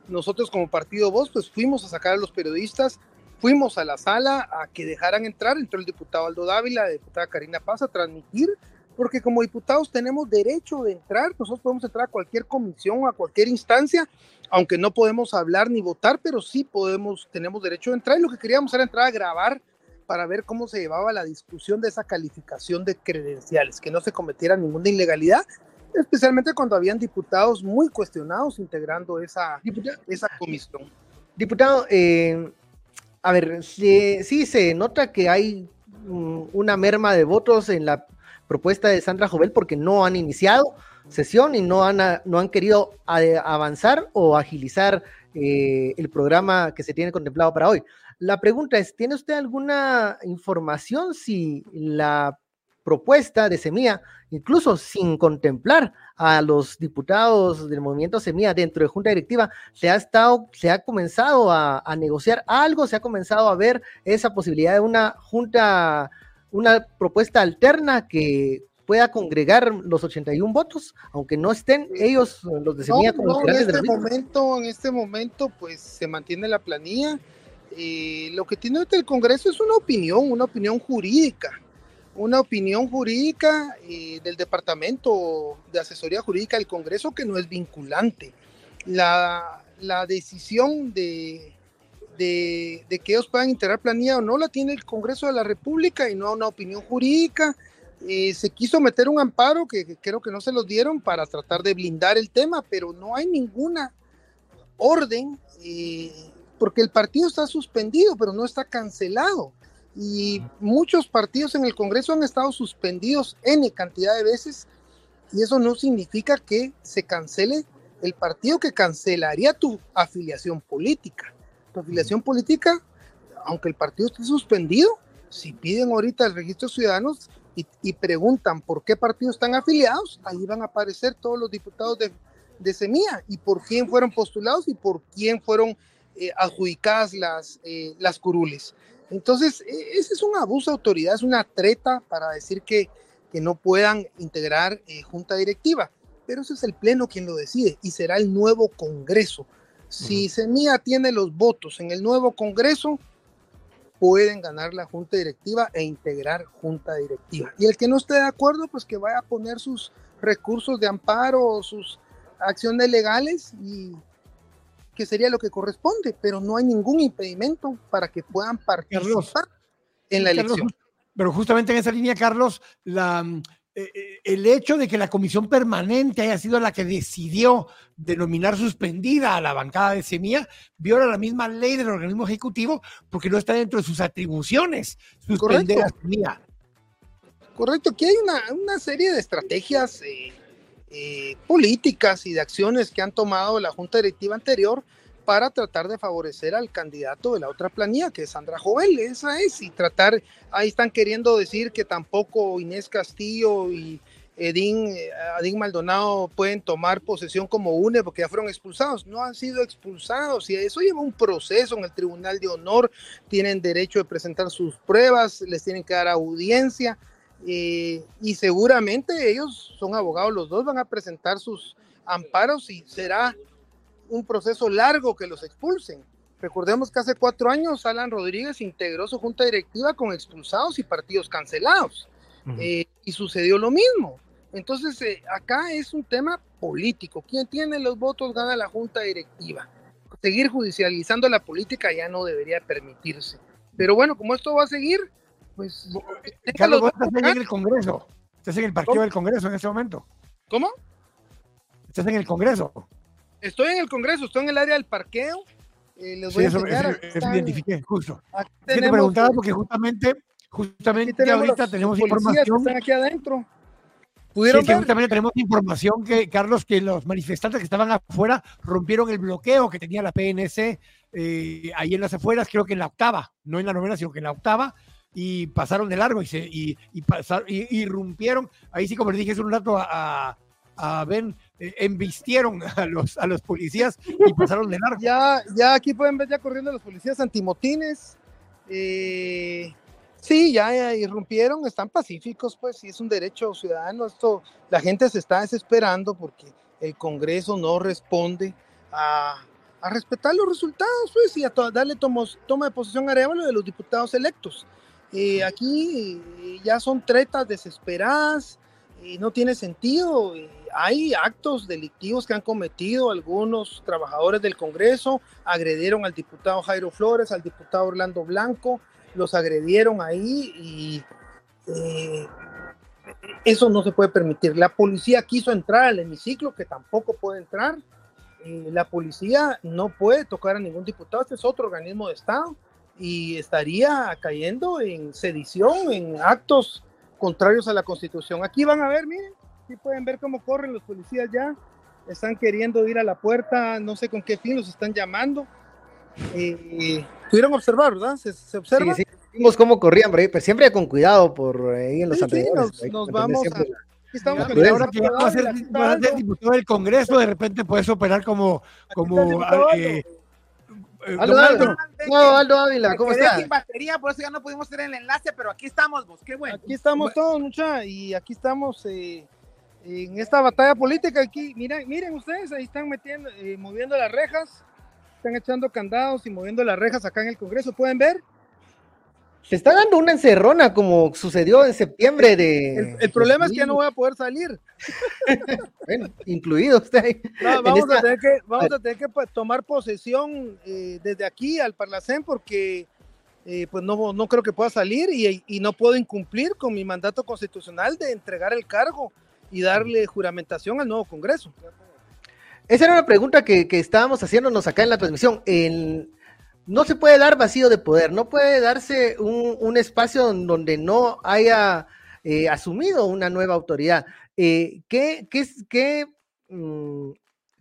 S4: Nosotros como partido Voz, pues fuimos a sacar a los periodistas, fuimos a la sala a que dejaran entrar, entró el diputado Aldo Dávila, la diputada Karina Paz a transmitir, porque como diputados tenemos derecho de entrar, nosotros podemos entrar a cualquier comisión, a cualquier instancia, aunque no podemos hablar ni votar, pero sí podemos, tenemos derecho de entrar y lo que queríamos era entrar a grabar para ver cómo se llevaba la discusión de esa calificación de credenciales, que no se cometiera ninguna ilegalidad, especialmente cuando habían diputados muy cuestionados integrando esa,
S1: diputado,
S4: esa comisión.
S1: diputado, eh, a ver, sí, sí se nota que hay mm, una merma de votos en la propuesta de Sandra Jovel porque no han iniciado sesión y no han, no han querido avanzar o agilizar eh, el programa que se tiene contemplado para hoy. La pregunta es, ¿tiene usted alguna información si la propuesta de Semilla, incluso sin contemplar a los diputados del movimiento Semilla dentro de Junta Directiva, se ha estado, se ha comenzado a, a negociar algo, se ha comenzado a ver esa posibilidad de una junta, una propuesta alterna que pueda congregar los 81 votos, aunque no estén ellos, los de Semilla,
S4: No,
S1: como
S4: no, en
S1: de
S4: este momento, en este momento, pues se mantiene la planilla. Eh, lo que tiene el Congreso es una opinión, una opinión jurídica, una opinión jurídica eh, del Departamento de Asesoría Jurídica del Congreso que no es vinculante. La, la decisión de, de, que ellos puedan integrar planilla o no la tiene el Congreso de la República y no una opinión jurídica. Eh, se quiso meter un amparo que, que creo que no se los dieron para tratar de blindar el tema, pero no hay ninguna orden eh, porque el partido está suspendido, pero no está cancelado. Y muchos partidos en el Congreso han estado suspendidos N cantidad de veces y eso no significa que se cancele el partido que cancelaría tu afiliación política. Tu afiliación política, aunque el partido esté suspendido, si piden ahorita el registro de ciudadanos y, y preguntan por qué partidos están afiliados, ahí van a aparecer todos los diputados de, de Semilla y por quién fueron postulados y por quién fueron eh, adjudicadas las, eh, las curules. Entonces, e- ese es un abuso de autoridad, es una treta para decir que, que no puedan integrar eh, junta directiva. Pero ese es el Pleno quien lo decide y será el nuevo Congreso. Si Semilla tiene los votos en el nuevo Congreso, pueden ganar la junta directiva e integrar junta directiva. Y el que no esté de acuerdo, pues que vaya a poner sus recursos de amparo o sus acciones legales y que sería lo que corresponde, pero no hay ningún impedimento para que puedan participar en la
S2: Carlos,
S4: elección.
S2: Pero justamente en esa línea, Carlos, la, eh, eh, el hecho de que la comisión permanente haya sido la que decidió denominar suspendida a la bancada de Semilla, viola la misma ley del organismo ejecutivo porque no está dentro de sus atribuciones suspender
S4: Correcto.
S2: a Semilla.
S4: Correcto, aquí hay una, una serie de estrategias eh, eh, políticas y de acciones que han tomado la Junta Directiva anterior para tratar de favorecer al candidato de la otra planilla, que es Sandra Jovel, esa es, y tratar, ahí están queriendo decir que tampoco Inés Castillo y Edín, eh, Adín Maldonado pueden tomar posesión como UNE porque ya fueron expulsados. No han sido expulsados y eso lleva un proceso en el Tribunal de Honor. Tienen derecho de presentar sus pruebas, les tienen que dar audiencia eh, y seguramente ellos son abogados, los dos van a presentar sus amparos y será un proceso largo que los expulsen. Recordemos que hace cuatro años Alan Rodríguez integró su junta directiva con expulsados y partidos cancelados.
S2: Ujú.
S4: Eh, y sucedió lo mismo. Entonces, eh, acá es un tema político. Quien tiene los votos gana la junta directiva. Seguir judicializando la política ya no debería permitirse. Pero bueno, como esto va a seguir, pues...
S2: Carlos, vos
S4: déjalo-
S2: estás ahí en el Congreso. Estás en el parqueo
S4: ¿Cómo?
S2: del Congreso en este momento.
S4: ¿Cómo?
S2: Estás en el Congreso.
S4: Estoy en el Congreso, estoy en el área del parqueo. Eh, les
S2: Sí,
S4: voy a enseñar.
S2: eso- identifiqué, justo. Sí, te
S4: tenemos,
S2: preguntaba
S4: eh,
S2: porque justamente, justamente
S4: tenemos
S2: ahorita
S4: los
S2: tenemos
S4: policías que
S2: información.
S4: están aquí adentro.
S2: Sí,
S4: ¿Pudieron ver?
S2: justamente tenemos información que, Carlos, que los manifestantes que estaban afuera rompieron el bloqueo que tenía la PNC eh, ahí en las afueras, creo que en la octava, no en la novena, sino que en la octava, y pasaron de largo y se y, pasaron, irrumpieron. Ahí sí, como les dije hace un rato a, a- a eh, embistieron a los, a los policías y pasaron de largo.
S4: Ya, ya aquí pueden ver ya corriendo los policías antimotines. Eh, sí, ya, irrumpieron, están pacíficos, pues, y es un derecho ciudadano. Esto, la gente se está desesperando porque el Congreso no responde a, a respetar los resultados, pues, y a darle tomos- toma de posesión a Arevalo de los diputados electos. Eh, aquí eh, ya son tretas desesperadas, y no tiene sentido. y Hay actos delictivos que han cometido algunos trabajadores del Congreso, agredieron al diputado Jairo Flores, al diputado Orlando Blanco, los agredieron ahí y eh, eso no se puede permitir. La policía quiso entrar al hemiciclo, que tampoco puede entrar. Eh, la policía no puede tocar a ningún diputado, este es otro organismo de Estado y estaría cayendo en sedición, en actos contrarios a la Constitución. Aquí van a ver, miren, aquí pueden ver cómo corren los policías ya, están queriendo ir a la puerta, no sé con qué fin los están llamando. Eh, pudieron observar, ¿verdad? Se, se observa.
S1: Sí, sí, vimos cómo corrían, pero siempre con cuidado por ahí en los
S4: Sí, sí,
S1: alrededores.
S4: nos- vamos
S1: siempre
S4: a- estamos
S2: ahora que vas a ser, diputado del Congreso, de repente puedes operar como, como eh,
S4: Aldo.
S2: eh,
S1: Aldo, Aldo.
S2: Aldo.
S1: No, Aldo Ávila, ¿cómo
S5: quedé
S1: está?
S5: sin batería, por eso ya no pudimos tener el enlace, pero aquí estamos vos, qué bueno.
S4: Aquí estamos todos, mucha, y aquí estamos eh, en esta batalla política. Aquí, miren, miren ustedes, ahí están metiendo, eh, moviendo las rejas, están echando candados y moviendo las rejas acá en el Congreso. ¿Pueden ver?
S1: Se está dando una encerrona como sucedió en septiembre de...
S4: El, el problema es que ya no voy a poder salir.
S1: Bueno, incluido usted. ahí.
S4: No, vamos, a tener que, vamos a tener que tomar posesión eh, desde aquí al Parlacén porque eh, pues no, no creo que pueda salir y, y no puedo incumplir con mi mandato constitucional de entregar el cargo y darle juramentación al nuevo Congreso.
S1: Esa era una pregunta que, que estábamos haciéndonos acá en la transmisión. El- no se puede dar vacío de poder, no puede darse un, un espacio donde no haya eh, asumido una nueva autoridad. Eh, ¿qué, qué, qué, mm,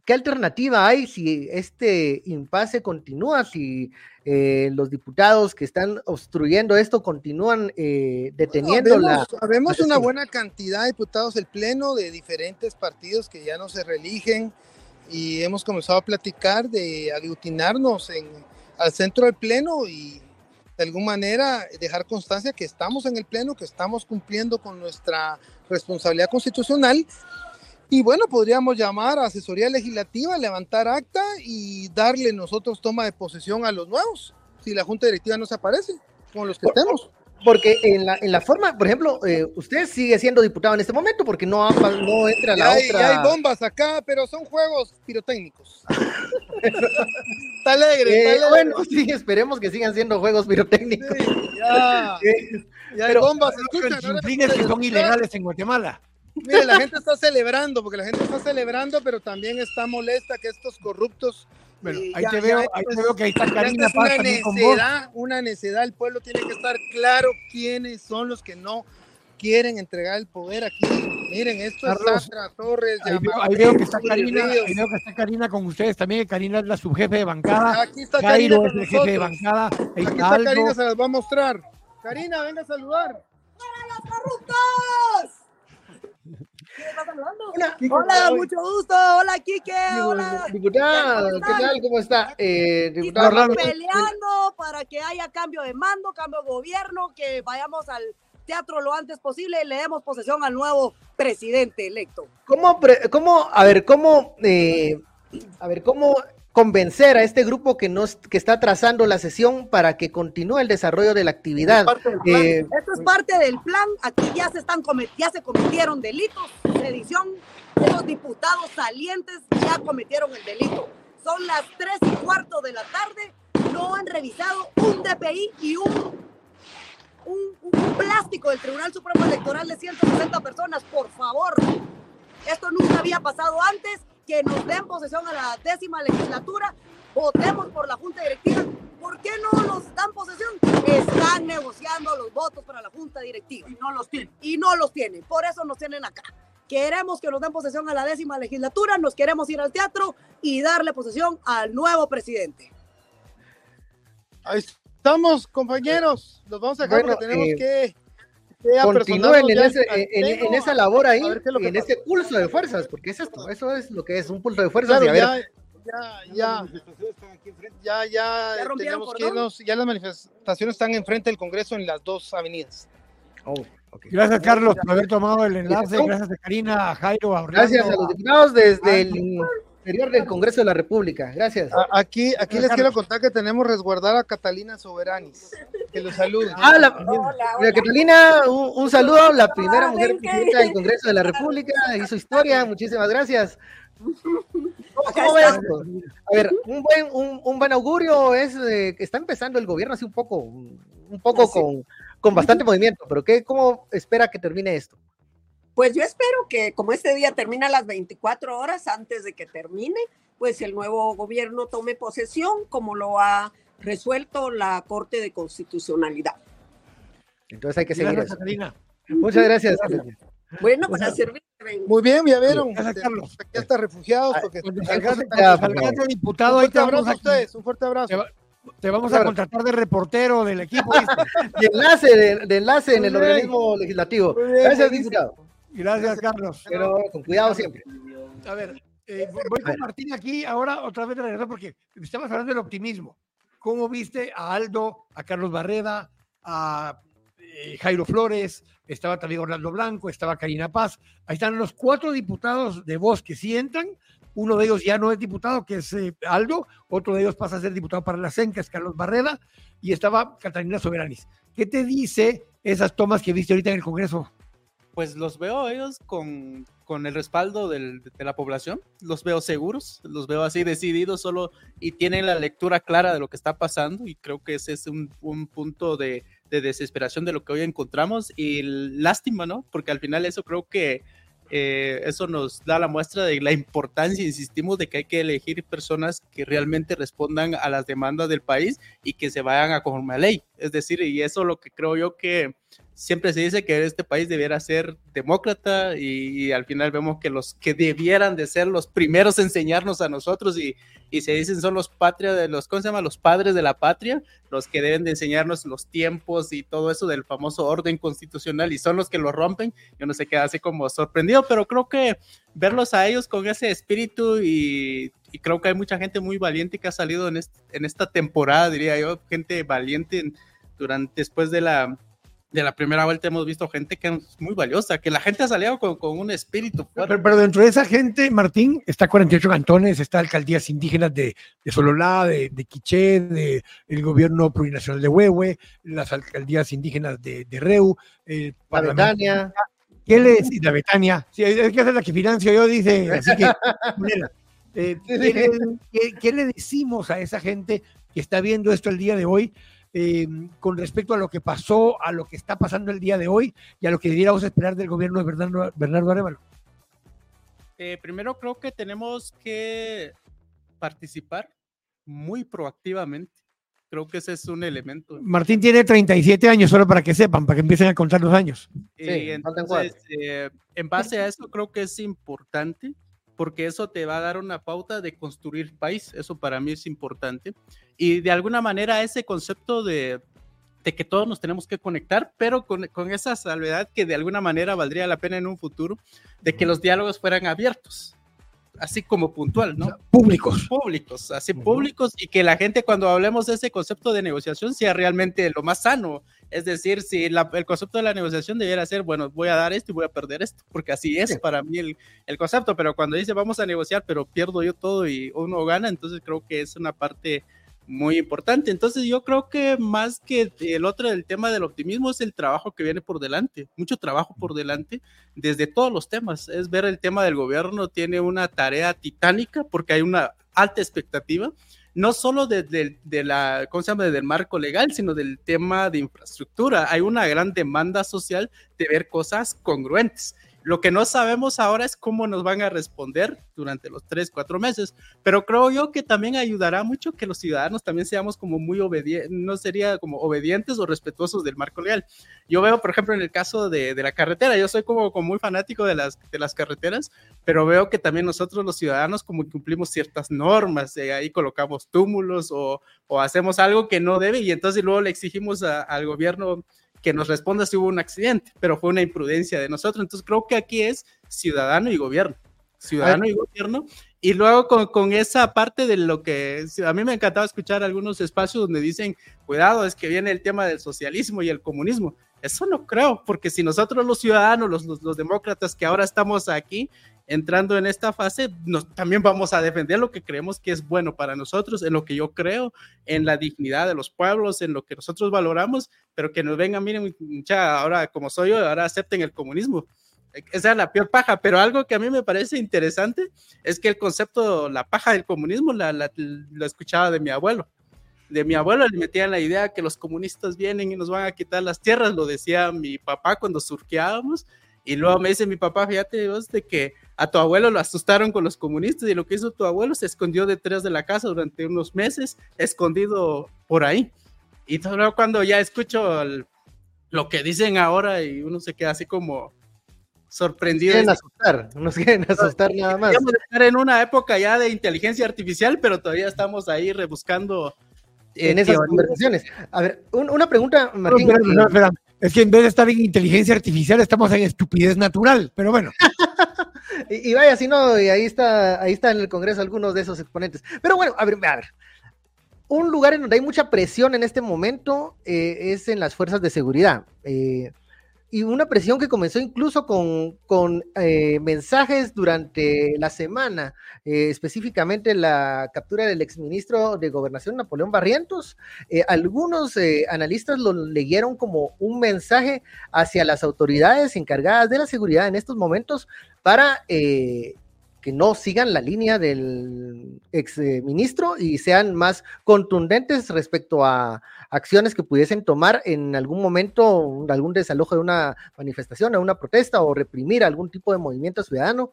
S1: qué alternativa hay si este impasse continúa, si eh, los diputados que están obstruyendo esto continúan eh, deteniendo la...
S4: Habemos, una buena cantidad de diputados del Pleno de diferentes partidos que ya no se reeligen y hemos comenzado a platicar de aglutinarnos en, al centro del Pleno y de alguna manera dejar constancia que estamos en el Pleno, que estamos cumpliendo con nuestra responsabilidad constitucional. Y bueno, podríamos llamar a asesoría legislativa, levantar acta y darle nosotros toma de posesión a los nuevos, si la junta directiva no se aparece, con los que estemos.
S1: Porque en la, en la forma, por ejemplo, eh, usted sigue siendo diputado en este momento porque no, no entra
S4: Ya
S1: la
S4: hay,
S1: otra.
S4: ya hay bombas acá, pero son juegos pirotécnicos. está alegre,
S1: Eh,
S4: está alegre.
S1: bueno, sí, esperemos que sigan siendo juegos pirotécnicos.
S4: Sí, ya,
S1: Eh,
S4: ya hay
S1: Pero-
S4: bombas.
S2: Los
S4: Escuchan,
S2: chinflines que son ilegales en Guatemala.
S4: Mire, la gente está celebrando, porque la gente está celebrando, pero también está molesta que estos corruptos.
S2: Bueno, ahí
S4: ya-
S2: te veo, ahí te
S4: es-
S2: veo que ahí está Karina
S4: esto
S2: Paz
S4: es una necedad, una necedad. El pueblo tiene que estar claro quiénes son los que no quieren entregar el poder aquí. Miren, esto
S2: Carlos,
S4: es Sandra Torres.
S2: Ahí veo, ahí veo que está Karina, ahí veo que está Karina con ustedes también. Karina es la subjefe de bancada.
S4: Aquí está Karina
S2: es el jefe de bancada. Ahí
S4: Aquí
S2: está.
S4: Karina, se las va a mostrar. Karina, venga a saludar.
S1: Una-
S6: Hola, mucho gusto. Hola, Quique. Hola.
S1: Diputada,
S6: ¿Cómo
S1: ¿qué tal? ¿Cómo está? Eh,
S6: Y
S1: diputada
S6: estamos peleando para que haya cambio de mando, cambio de gobierno, que vayamos al teatro lo antes posible y le demos posesión al nuevo presidente electo.
S1: ¿Cómo, pre- cómo, a ver, cómo, eh, a ver, cómo convencer a este grupo que nos, que está trazando la sesión para que continúe el desarrollo de la actividad? Eh,
S6: Esto es parte del plan. Aquí ya se están ya se cometieron delitos. Sedición. Los diputados salientes ya cometieron el delito. Son las tres y cuarto de la tarde. No han revisado un DPI y un, un, un plástico del Tribunal Supremo Electoral de 160 personas. Por favor. Esto nunca había pasado antes. Que nos den posesión a la décima legislatura. Votemos por la Junta Directiva. ¿Por qué no nos dan posesión? Están negociando los votos para la Junta Directiva. Y no los tienen. Y no los tienen. Por eso nos tienen acá. Queremos que nos den posesión a la décima legislatura, nos queremos ir al teatro y darle posesión al nuevo presidente.
S4: Ahí estamos, compañeros. Los vamos a dejar
S1: Bueno,
S4: porque tenemos
S1: eh,
S4: que, que
S1: continúen en, ese- en- en- esa labor ahí, en
S4: pasa.
S1: ese pulso de fuerzas, porque es esto, eso es lo que es, un pulso de fuerzas.
S4: Claro,
S1: y a ver,
S4: ya, ya, ya, ya, ya,
S6: ¿Ya rompieron
S4: tenemos que irnos, ya las manifestaciones están enfrente del Congreso en las dos avenidas.
S1: oh, ok.
S2: Gracias, Carlos, por haber tomado el enlace. Gracias a Karina, a Jairo, a Orlando.
S1: Gracias a los diputados desde el interior del Congreso de la República. Gracias.
S4: A- Aquí, aquí
S2: Carlos.
S4: les quiero contar que tenemos resguardar a Catalina Soberanis. Que lo salude.
S1: Ah, la,
S6: Hola,
S1: Doña Catalina, un, un saludo, la primera
S6: Ah,
S1: mujer presidenta del Congreso de la República, hizo historia, muchísimas gracias. ¿Cómo,
S6: Acá
S1: cómo ve
S6: está.
S1: esto? A ver, un buen, un, un buen augurio es eh, que está empezando el gobierno así un poco, un poco
S6: Así.
S1: con, con bastante movimiento, pero ¿qué, ¿cómo espera que termine esto?
S7: Pues yo espero que como este día termina a las 24 horas antes de que termine, pues el nuevo gobierno tome posesión como lo ha resuelto la Corte de Constitucionalidad.
S1: Entonces hay que seguir
S2: Gracias,
S1: eso.
S2: Catalina.
S1: Muchas gracias. Catalina.
S7: Bueno,
S2: Pues,
S7: para servir.
S4: Muy bien, ya vieron.
S2: Gracias, Carlos.
S4: Aquí hasta refugiados. Porque...
S2: Cuando
S4: Un
S2: diputado, ahí
S4: fuerte
S2: te vamos
S4: abrazo a
S2: a,
S4: ustedes, un fuerte abrazo.
S2: te va- te vamos
S1: Claro.
S2: a contratar de reportero del equipo.
S1: De enlace, de, de enlace en el organismo legislativo.
S4: Bien,
S1: Gracias, diputado.
S2: Gracias, Carlos.
S1: Pero con cuidado siempre.
S2: A ver, eh, voy con Martín aquí ahora otra vez de regreso porque estamos hablando del optimismo. ¿Cómo viste a Aldo, a Carlos Barreda, a eh, Jairo Flores, estaba también Orlando Blanco, estaba Karina Paz? Ahí están los cuatro diputados de voz que sientan. Uno de ellos ya no es diputado, que es eh, Aldo. Otro de ellos pasa a ser diputado para la CEN, que es Carlos Barreda. Y estaba Catalina Soberanis. ¿Qué te dice esas tomas que viste ahorita en el Congreso?
S3: Pues los veo ellos con, con el respaldo de la población, los veo seguros, los veo así decididos solo y tienen la lectura clara de lo que está pasando y creo que ese es un, un punto de, de desesperación de lo que hoy encontramos y lástima, ¿no? Porque al final eso creo que eh, eso nos da la muestra de la importancia, insistimos, de que hay que elegir personas que realmente respondan a las demandas del país y que se vayan a conforme a ley. Es decir, y eso lo que creo yo que siempre se dice que este país debiera ser demócrata y, y al final vemos que los que debieran de ser los primeros en enseñarnos a nosotros y, y se dicen son los patria de los, ¿cómo se llama? Los padres de la patria, los que deben de enseñarnos los tiempos y todo eso del famoso orden constitucional y son los que lo rompen. Yo no sé qué así como sorprendido, pero creo que verlos a ellos con ese espíritu y, y creo que hay mucha gente muy valiente que ha salido en, este- en esta temporada, diría yo, gente valiente en- durante después de la de la primera vuelta hemos visto gente que es muy valiosa, que la gente ha salido con, con un espíritu fuerte.
S2: Pero, pero dentro de esa gente, Martín, está 48 cantones, está alcaldías indígenas de, de Sololá, de, de Quiché, de el gobierno plurinacional de Huehue, las alcaldías indígenas de, de Reu, el
S1: La
S2: parlamento-
S1: Betania.
S2: ¿Qué le decís? La Betania. Sí, es que hacer la que financio yo, dice. Así que, mira, eh, ¿qué, le, qué- qué le decimos a esa gente que está viendo esto el día de hoy eh, con respecto a lo que pasó, a lo que está pasando el día de hoy y a lo que debiéramos esperar del gobierno de Bernardo, Bernardo Arevalo?
S3: Eh, primero creo que tenemos que participar muy proactivamente. Creo que ese es un elemento.
S2: Martín tiene 37 años, solo para que sepan, para que empiecen a contar los años.
S1: Sí, faltan
S3: entonces, eh, en base a eso, creo que es importante porque eso te va a dar una pauta de construir país. Eso para mí es importante. Y de alguna manera ese concepto de, de que todos nos tenemos que conectar, pero con, con esa salvedad que de alguna manera valdría la pena en un futuro, de que los diálogos fueran abiertos, así como puntual, ¿no?
S2: Públicos.
S3: públicos, así públicos, y que la gente cuando hablemos de ese concepto de negociación sea realmente lo más sano. Es decir, si la- el concepto de la negociación debiera ser, bueno, voy a dar esto y voy a perder esto, porque así es
S1: Sí.
S3: para mí el, el concepto, pero cuando dice vamos a negociar, pero pierdo yo todo y uno gana, entonces creo que es una parte muy importante. Entonces yo creo que más que el otro, el tema del optimismo es el trabajo que viene por delante, mucho trabajo por delante desde todos los temas. Es ver el tema del gobierno, tiene una tarea titánica porque hay una alta expectativa, no solo de, de- de la, ¿cómo se llama?, del marco legal, sino del tema de infraestructura. Hay una gran demanda social de ver cosas congruentes. Lo que no sabemos ahora es cómo nos van a responder durante los tres, cuatro meses, pero creo yo que también ayudará mucho que los ciudadanos también seamos como muy obedientes, no sería como obedientes o respetuosos del marco legal. Yo veo, por ejemplo, en el caso de, de la carretera, yo soy como, muy fanático de las, de las carreteras, pero veo que también nosotros los ciudadanos como cumplimos ciertas normas, eh, ahí colocamos túmulos o, o hacemos algo que no debe y entonces luego le exigimos al gobierno que nos responda si hubo un accidente, pero fue una imprudencia de nosotros. Entonces creo que aquí es ciudadano y gobierno, ciudadano y gobierno. Y luego con, con esa parte de lo que a mí me encantaba escuchar algunos espacios donde dicen, cuidado, es que viene el tema del socialismo y el comunismo. Eso no creo, porque si nosotros los ciudadanos, los, los, los demócratas que ahora estamos aquí, entrando en esta fase, nos, también vamos a defender lo que creemos que es bueno para nosotros, en lo que yo creo, en la dignidad de los pueblos, en lo que nosotros valoramos, pero que nos vengan, miren, mucha, ahora como soy yo, ahora acepten el comunismo. Esa es la peor paja, pero algo que a mí me parece interesante es que el concepto, la paja del comunismo, la, la, lo escuchaba de mi abuelo. De mi abuelo le metían la idea que los comunistas vienen y nos van a quitar las tierras, lo decía mi papá cuando surqueábamos, y luego me dice mi papá, fíjate vos, de que a tu abuelo lo asustaron con los comunistas y lo que hizo tu abuelo se escondió detrás de la casa durante unos meses, escondido por ahí. Y luego cuando ya escucho el, lo que dicen ahora y uno se queda así como sorprendido.
S1: Quieren asustar, nos quieren asustar nada más.
S3: Podríamos estar en una época ya de inteligencia artificial, pero todavía estamos ahí rebuscando.
S1: eh, en esas conversaciones. A ver, un, una pregunta, Martín.
S2: No, espera, espera, es que en vez de estar en inteligencia artificial, estamos en estupidez natural, pero bueno.
S1: y, vaya, si no, y ahí está, ahí está en el Congreso algunos de esos exponentes. Pero bueno, a ver, a ver. Un lugar en donde hay mucha presión en este momento eh, es en las fuerzas de seguridad. Eh, y una presión que comenzó incluso con, con eh, mensajes durante la semana, eh, específicamente la captura del exministro de Gobernación Napoleón Barrientos. Eh, algunos eh, analistas lo leyeron como un mensaje hacia las autoridades encargadas de la seguridad en estos momentos para eh, que no sigan la línea del exministro y sean más contundentes respecto a acciones que pudiesen tomar en algún momento, algún desalojo de una manifestación, o una protesta o reprimir algún tipo de movimiento ciudadano.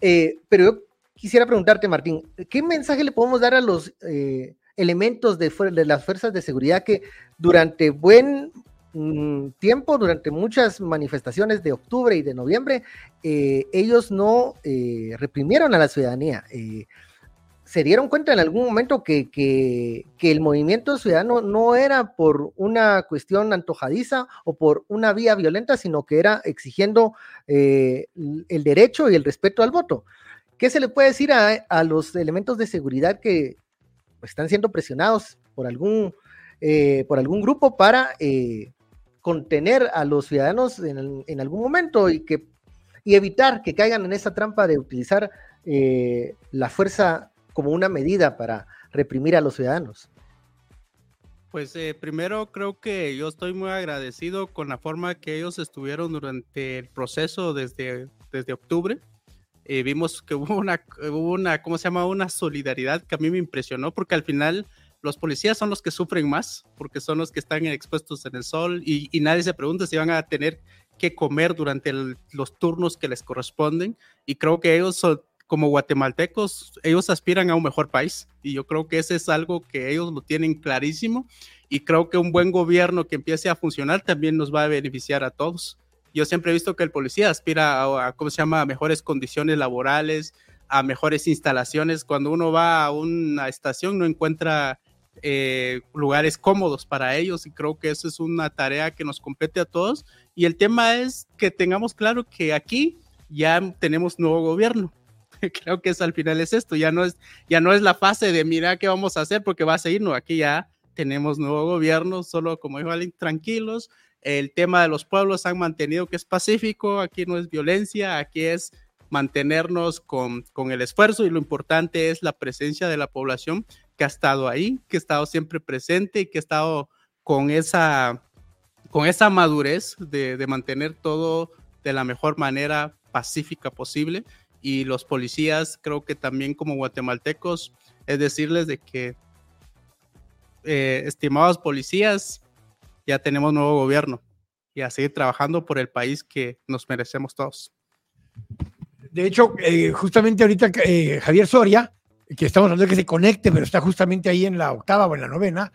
S1: Eh, pero yo quisiera preguntarte, Martín, ¿qué mensaje le podemos dar a los eh, elementos de, de, las fuerzas de seguridad que durante buen tiempo, durante muchas manifestaciones de octubre y de noviembre, eh, ellos no eh, reprimieron a la ciudadanía? Eh, se dieron cuenta en algún momento que, que, el movimiento ciudadano no era por una cuestión antojadiza o por una vía violenta, sino que era exigiendo el derecho y el respeto al voto. ¿Qué se le puede decir a, a los elementos de seguridad que están siendo presionados por algún, por algún grupo para contener a los ciudadanos en, en algún momento y que y evitar que caigan en esa trampa de utilizar eh, la fuerza como una medida para reprimir a los ciudadanos?
S3: Pues eh, primero creo que yo estoy muy agradecido con la forma que ellos estuvieron durante el proceso desde, desde octubre. Eh, vimos que hubo una, hubo una, ¿cómo se llama? Una solidaridad que a mí me impresionó porque al final los policías son los que sufren más porque son los que están expuestos en el sol y, y nadie se pregunta si van a tener que comer durante los turnos que les corresponden y creo que ellos como guatemaltecos, ellos aspiran a un mejor país y yo creo que ese es algo que ellos lo tienen clarísimo y creo que un buen gobierno que empiece a funcionar también nos va a beneficiar a todos. Yo siempre he visto que el policía aspira a, ¿cómo se llama?, a mejores condiciones laborales, a mejores instalaciones. Cuando uno va a una estación no encuentra eh, lugares cómodos para ellos y creo que eso es una tarea que nos compete a todos y el tema es que tengamos claro que aquí ya tenemos nuevo gobierno. Creo que eso al final es esto, ya no es, ya no es la fase de mira qué vamos a hacer porque va a seguir, no, aquí ya tenemos nuevo gobierno, solo como dijo Alin, tranquilos. El tema de los pueblos han mantenido que es pacífico, aquí no es violencia, aquí es mantenernos con, con el esfuerzo y lo importante es la presencia de la población que ha estado ahí, que ha estado siempre presente y que ha estado con esa con esa madurez de, mantener todo de la mejor manera pacífica posible. Y los policías, creo que también como guatemaltecos, es decirles de que, eh, estimados policías, ya tenemos nuevo gobierno y a seguir trabajando por el país que nos merecemos todos.
S2: De hecho, eh, justamente ahorita eh, Javier Soria, que estamos hablando de que se conecte, pero está justamente ahí en la octava o en la novena,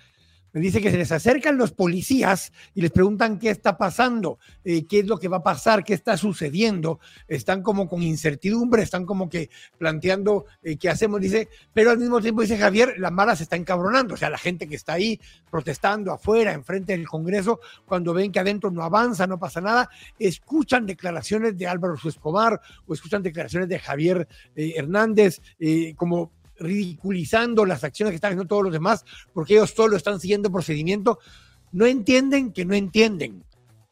S2: me dice que se les acercan los policías y les preguntan qué está pasando, eh, qué es lo que va a pasar, qué está sucediendo. Están como con incertidumbre, están como que planteando eh, qué hacemos. Dice, pero al mismo tiempo dice Javier, la mala se está encabronando. O sea, la gente que está ahí protestando afuera, enfrente del Congreso, cuando ven que adentro no avanza, no pasa nada, escuchan declaraciones de Álvaro Escobar o escuchan declaraciones de Javier eh, Hernández, como ridiculizando las acciones que están haciendo todos los demás, porque ellos solo están siguiendo procedimiento, no entienden que no entienden.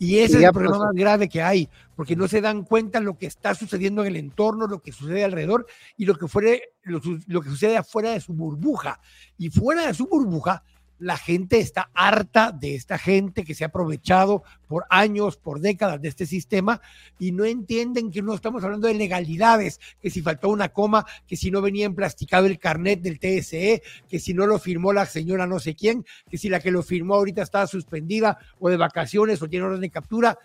S2: Y ese es el problema más grave que hay, porque no se dan cuenta lo que está sucediendo en el entorno, lo que sucede alrededor y lo que, lo, lo que sucede afuera de su burbuja. Y fuera de su burbuja la gente está harta de esta gente que se ha aprovechado por años, por décadas de este sistema y no entienden que no estamos hablando de legalidades, que si faltó una coma, que si no venía emplasticado el carnet del TSE, que si no lo firmó la señora no sé quién, que si la que lo firmó ahorita estaba suspendida o de vacaciones o tiene orden de captura.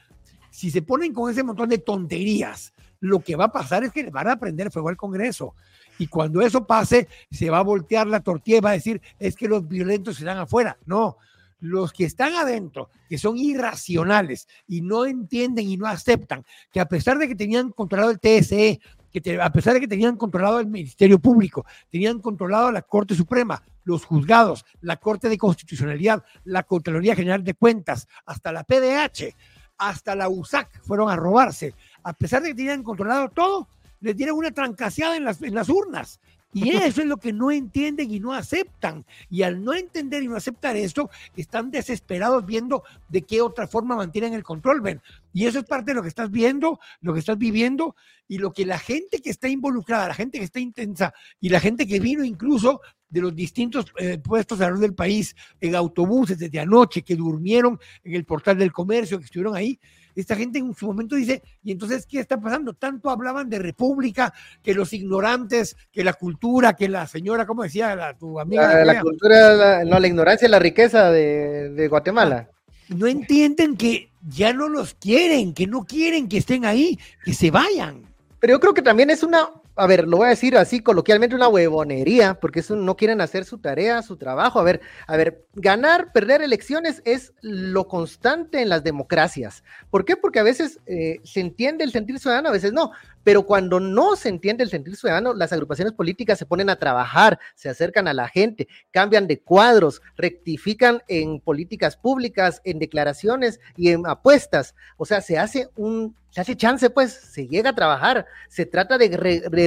S2: Si se ponen con ese montón de tonterías, lo que va a pasar es que le van a prender fuego al Congreso. Y cuando eso pase, se va a voltear la tortilla y va a decir, es que los violentos están afuera. No, los que están adentro, que son irracionales y no entienden y no aceptan que a pesar de que tenían controlado el TSE, que a pesar de que tenían controlado el Ministerio Público, tenían controlado la Corte Suprema, los juzgados, la Corte de Constitucionalidad, la Contraloría General de Cuentas, hasta la PDH, hasta la USAC fueron a robarse. A pesar de que tenían controlado todo, les dieron una trancaseada en las, en las urnas. Y eso es lo que no entienden y no aceptan. Y al no entender y no aceptar esto, están desesperados viendo de qué otra forma mantienen el control, ven. Y eso es parte de lo que estás viendo, lo que estás viviendo y lo que la gente que está involucrada, la gente que está intensa y la gente que vino incluso de los distintos eh, puestos alrededor del país en autobuses desde anoche, que durmieron en el portal del comercio, que estuvieron ahí, esta gente en su momento dice, ¿y entonces qué está pasando? Tanto hablaban de república, que los ignorantes, que la cultura, que la señora, ¿cómo decía la, tu amiga?
S1: La, cultura, no, la ignorancia la riqueza de, de Guatemala.
S2: No entienden que ya no los quieren, que no quieren que estén ahí, que se vayan.
S1: Pero yo creo que también es una a ver, lo voy a decir así coloquialmente, una huevonería, porque eso no quieren hacer su tarea, su trabajo. A ver, a ver, ganar, perder elecciones es lo constante en las democracias. ¿Por qué? Porque a veces eh, se entiende el sentir ciudadano, a veces no. Pero cuando no se entiende el sentir ciudadano, las agrupaciones políticas se ponen a trabajar, se acercan a la gente, cambian de cuadros, rectifican en políticas públicas, en declaraciones y en apuestas. O sea, se hace un, se hace chance, pues, se llega a trabajar. Se trata de,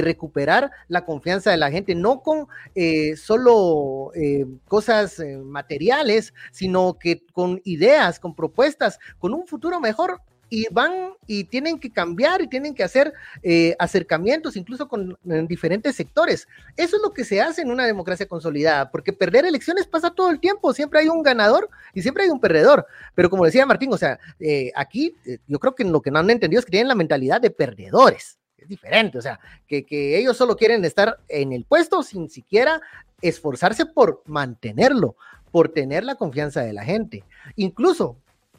S1: recuperar la confianza de la gente, no con eh, solo eh, cosas eh, materiales, sino que con ideas, con propuestas, con un futuro mejor y van y tienen que cambiar y tienen que hacer eh, acercamientos incluso con diferentes sectores. Eso es lo que se hace en una democracia consolidada, porque perder elecciones pasa todo el tiempo, siempre hay un ganador y siempre hay un perdedor. Pero como decía Martín, o sea, eh, aquí eh, yo creo que lo que no han entendido es que tienen la mentalidad de perdedores. Es diferente, o sea, que, que ellos solo quieren estar en el puesto sin siquiera esforzarse por mantenerlo, por tener la confianza de la gente. Incluso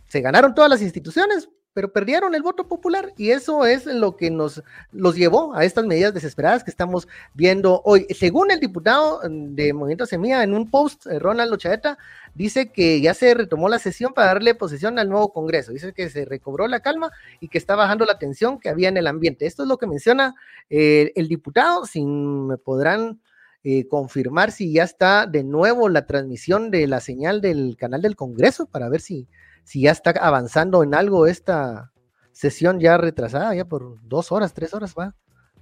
S1: se ganaron todas las instituciones, pero perdieron el voto popular y eso es lo que nos los llevó a estas medidas desesperadas que estamos viendo hoy. Según el diputado de Movimiento Semilla, en un post, eh, Ronald Lochaeta, dice que ya se retomó la sesión para darle posesión al nuevo Congreso. Dice que se recobró la calma y que está bajando la tensión que había en el ambiente. Esto es lo que menciona eh, el diputado, sin me podrán eh, confirmar si ya está de nuevo la transmisión de la señal del canal del Congreso para ver si si ya está avanzando en algo esta sesión ya retrasada, ya por dos horas, tres horas va.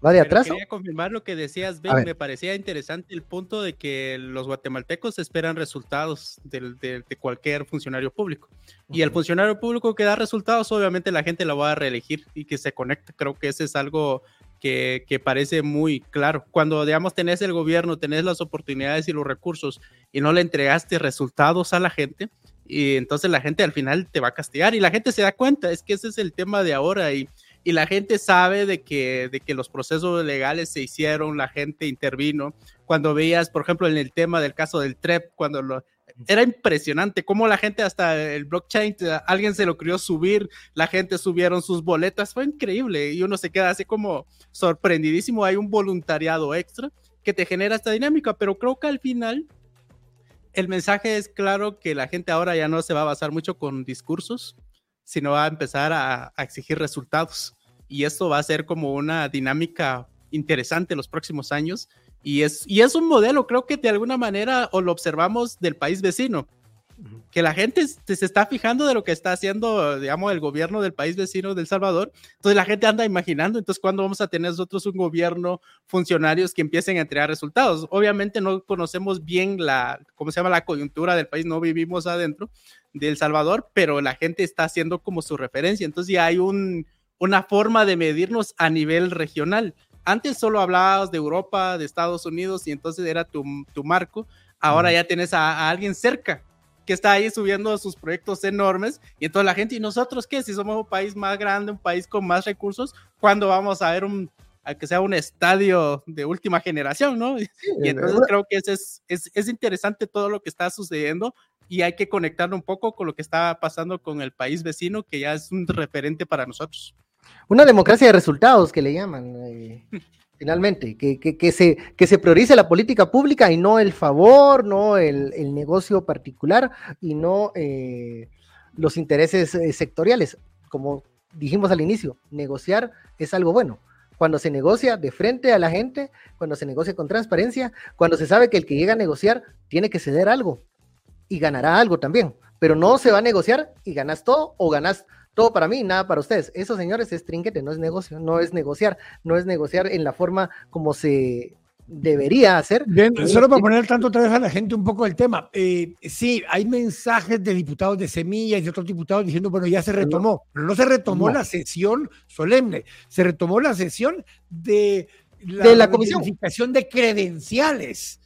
S1: ¿Va de atrás?
S3: Quería confirmar lo que decías, Ben. Me parecía interesante el punto de que los guatemaltecos esperan resultados de, cualquier funcionario público. Y el funcionario público que da resultados, obviamente la gente lo va a reelegir y que se conecte. Creo que ese es algo que, que, parece muy claro. Cuando, digamos, tenés el gobierno, tenés las oportunidades y los recursos y no le entregaste resultados a la gente, y entonces la gente al final te va a castigar y la gente se da cuenta, es que ese es el tema de ahora y, y la gente sabe de que, de que los procesos legales se hicieron, la gente intervino. Cuando veías, por ejemplo, en el tema del caso del TREP, cuando lo, era impresionante cómo la gente hasta el blockchain, alguien se lo quería subir, la gente subieron sus boletas, fue increíble y uno se queda así como sorprendidísimo, hay un voluntariado extra que te genera esta dinámica, pero creo que al final el mensaje es claro que la gente ahora ya no se va a basar mucho con discursos, sino va a empezar a, exigir resultados. Y esto va a ser como una dinámica interesante en los próximos años. Y es, y es un modelo, creo que de alguna manera o lo observamos del país vecino que la gente se está fijando de lo que está haciendo, digamos, el gobierno del país vecino de El Salvador. Entonces la gente anda imaginando, entonces, ¿cuándo vamos a tener nosotros un gobierno, funcionarios que empiecen a entregar resultados? Obviamente no conocemos bien la, ¿cómo se llama? La coyuntura del país, no vivimos adentro de El Salvador, pero la gente está haciendo como su referencia. Entonces ya hay un, una forma de medirnos a nivel regional. Antes solo hablabas de Europa, de Estados Unidos, y entonces era tu, tu marco. Ahora ya tienes a alguien cerca que está ahí subiendo sus proyectos enormes y entonces la gente, ¿y nosotros qué? Si somos un país más grande, un país con más recursos, ¿cuándo vamos a ver un, a que sea un estadio de última generación, ¿no? y entonces creo que es, es, es, interesante todo lo que está sucediendo y hay que conectarlo un poco con lo que está pasando con el país vecino, que ya es un referente para nosotros.
S1: Una democracia de resultados que le llaman. Eh, finalmente, que, que, se, que se priorice la política pública y no el favor, no el, negocio particular y no eh, los intereses eh, sectoriales. Como dijimos al inicio, negociar es algo bueno. Cuando se negocia de frente a la gente, cuando se negocia con transparencia, cuando se sabe que el que llega a negociar tiene que ceder algo y ganará algo también, pero no se va a negociar y ganas todo o ganas todo para mí, nada para ustedes. Eso, señores, es trinquete, no es negocio, no es negociar, no es negociar en la forma como se debería hacer.
S2: Bien, solo para poner tanto otra vez a la gente un poco el tema. Eh, sí, hay mensajes de diputados de Semilla y de otros diputados diciendo, bueno, ya se retomó, pero no se retomó la sesión solemne, se retomó la sesión de la,
S1: de la comisión
S2: de credenciales.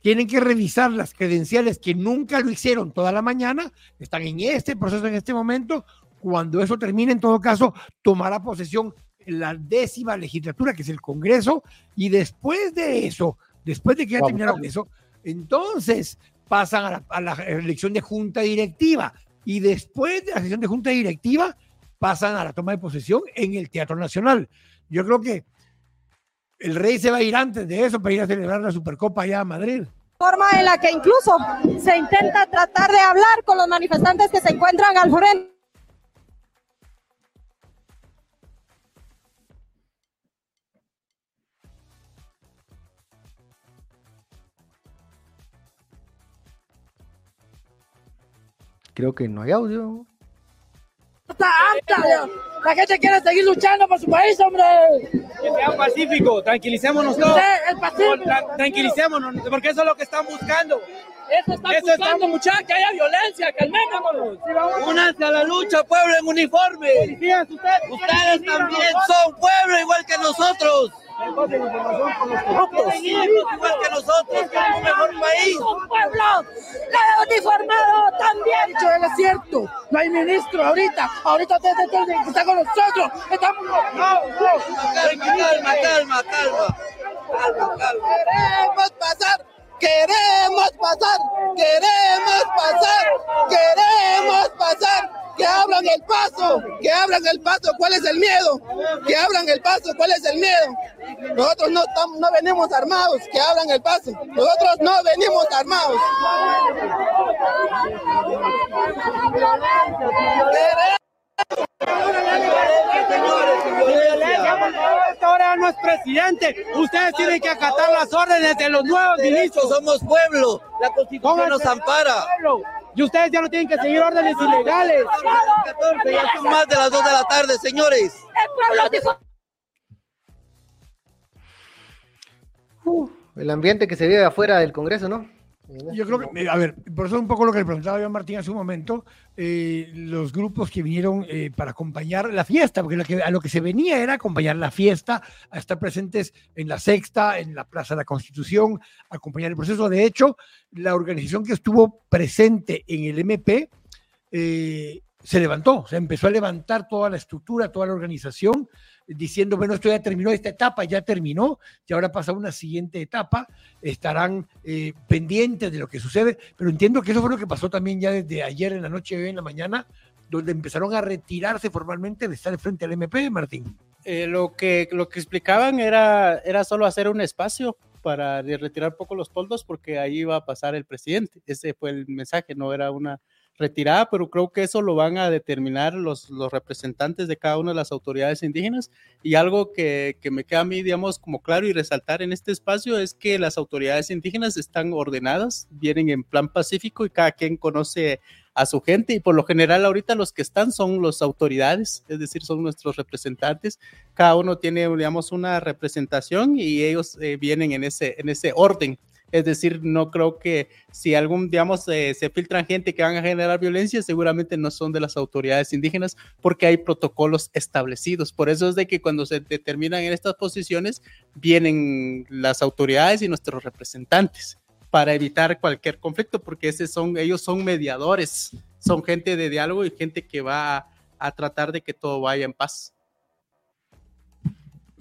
S2: Tienen que revisar las credenciales que nunca lo hicieron toda la mañana, están en este proceso en este momento, cuando eso termine, en todo caso, tomará posesión la décima legislatura, que es el Congreso, y después de eso, después de que ya terminaron eso, entonces pasan a la, elección de junta directiva, y después de la sesión de junta directiva, pasan a la toma de posesión en el Teatro Nacional. Yo creo que el rey se va a ir antes de eso para ir a celebrar la Supercopa allá a Madrid.
S8: Forma en la que incluso se intenta tratar de hablar con los manifestantes que se encuentran al frente
S1: Creo que no hay audio.
S8: Está harta. La gente quiere seguir luchando por su país, hombre.
S9: Que sea pacífico, tranquilicémonos todos.
S8: Sí, el pacífico.
S9: Tra- tranquilicémonos, porque eso es lo que están buscando.
S8: Eso está
S9: Eso estamos-
S8: muchachos, que haya violencia, calmémonos.
S9: Únanse a la lucha, pueblo en uniforme. Ustedes también son pueblo igual que nosotros. Igual que nosotros, queremos un mejor país.
S8: Un pueblo la uniformado también. Dicho es cierto. No hay ministro ahorita. Ahorita ustedes tienen que estar con nosotros. Estamos
S9: Calma, calma, calma, calma. Calma, calma.
S5: Queremos pasar, queremos pasar, queremos pasar, queremos pasar. Que abran el paso, que abran el paso. ¿Cuál es el miedo? Que abran el paso. ¿Cuál es el miedo? Nosotros no, no venimos armados. Que abran el paso. Nosotros no venimos armados.
S9: Ahora no es presidente. Ustedes tienen que acatar las órdenes de los nuevos ministros. Somos pueblo. La constitución nos ampara. Y ustedes ya no tienen que seguir órdenes ilegales. 14, ya son más de las 2 de la tarde, señores.
S1: El ambiente que se vive afuera del Congreso, ¿no?
S2: Yo creo que, a ver, por eso un poco lo que le preguntaba yo a Martín hace un momento, eh, los grupos que vinieron eh, para acompañar la fiesta, porque lo que- a lo que se venía era acompañar la fiesta, a estar presentes en la sexta, en la Plaza de la Constitución, acompañar el proceso. De hecho, la organización que estuvo presente en el MP eh, se levantó, se empezó a levantar toda la estructura, toda la organización, diciendo, bueno, esto ya terminó, esta etapa ya terminó, y ahora pasa una siguiente etapa, estarán eh, pendientes de lo que sucede, pero entiendo que eso fue lo que pasó también ya desde ayer en la noche hoy en la mañana, donde empezaron a retirarse formalmente de estar frente al MP, Martín.
S3: Eh, lo, que, lo que explicaban era, era solo hacer un espacio para retirar poco los toldos porque ahí iba a pasar el presidente. Ese fue el mensaje, no era una retirada, pero creo que eso lo van a determinar los, los representantes de cada una de las autoridades indígenas. Y algo que, que me queda a mí, digamos, como claro y resaltar en este espacio es que las autoridades indígenas están ordenadas, vienen en plan pacífico y cada quien conoce a su gente y por lo general ahorita los que están son las autoridades, es decir, son nuestros representantes. Cada uno tiene, digamos, una representación y ellos eh, vienen en ese, en ese orden. Es decir, no creo que si algún, digamos, eh, se filtran gente que van a generar violencia, seguramente no son de las autoridades indígenas porque hay protocolos establecidos. Por eso es de que cuando se determinan en estas posiciones, vienen las autoridades y nuestros representantes para evitar cualquier conflicto, porque ese son, ellos son mediadores, son gente de diálogo y gente que va a, a tratar de que todo vaya en paz.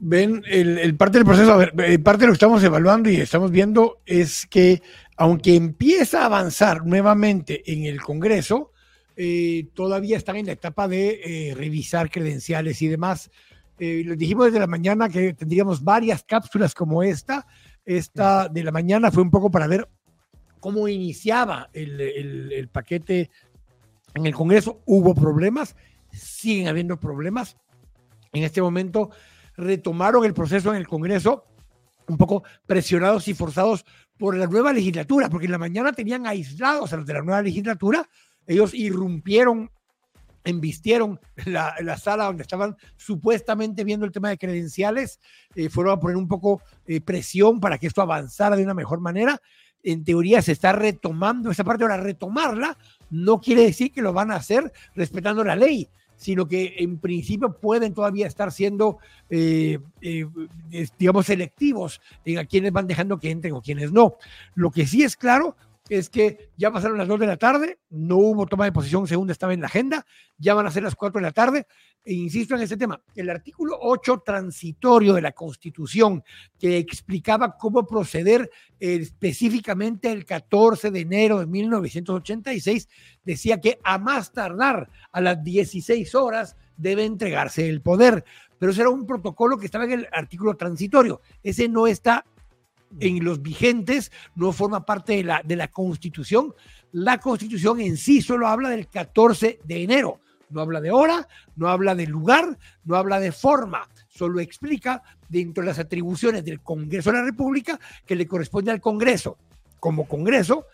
S2: Ven, el, el parte del proceso, a ver, eh, parte de lo que estamos evaluando y estamos viendo es que aunque empieza a avanzar nuevamente en el Congreso, eh, todavía están en la etapa de eh, revisar credenciales y demás. Eh, les dijimos desde la mañana que tendríamos varias cápsulas como esta. Esta de la mañana fue un poco para ver cómo iniciaba el, el- el paquete en el Congreso. Hubo problemas, siguen habiendo problemas. En este momento retomaron el proceso en el Congreso un poco presionados y forzados por la nueva legislatura, porque en la mañana tenían aislados a los de la nueva legislatura, ellos irrumpieron, embistieron la, la sala donde estaban supuestamente viendo el tema de credenciales, eh, fueron a poner un poco eh, presión para que esto avanzara de una mejor manera. En teoría se está retomando esa parte, ahora retomarla no quiere decir que lo van a hacer respetando la ley, sino que en principio pueden todavía estar siendo, eh, eh, digamos, selectivos en a quienes van dejando que entren o quienes no. Lo que sí es claro es que ya pasaron las 2 de la tarde, no hubo toma de posición según estaba en la agenda, ya van a ser las 4 de la tarde, e insisto en este tema, el artículo 8 transitorio de la Constitución que explicaba cómo proceder eh, específicamente el 14 de enero de 1986, decía que a más tardar a las 16 horas debe entregarse el poder. Pero ese era un protocolo que estaba en el artículo transitorio. Ese no está en los vigentes, no forma parte de la, de la Constitución. La Constitución en sí solo habla del 14 de enero. No habla de hora, no habla de lugar, no habla de forma. Solo explica dentro de las atribuciones del Congreso de la República que le corresponde al Congreso, como Congreso,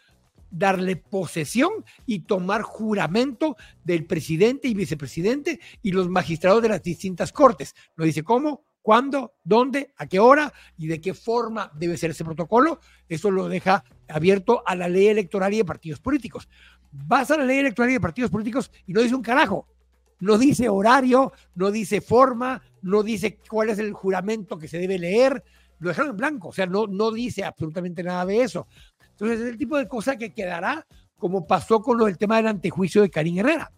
S2: darle posesión y tomar juramento del presidente y vicepresidente y los magistrados de las distintas cortes. No dice cómo, cuándo, dónde, a qué hora y de qué forma debe ser ese protocolo. Eso lo deja abierto a la ley electoral y de partidos políticos. Vas a la ley electoral y de partidos políticos y no dice un carajo. No dice horario, no dice forma, no dice cuál es el juramento que se debe leer. Lo dejaron en blanco, o sea, no, no dice absolutamente nada de eso. Entonces, es el tipo de cosa que quedará como pasó con lo del tema del antejuicio de Karim Herrera.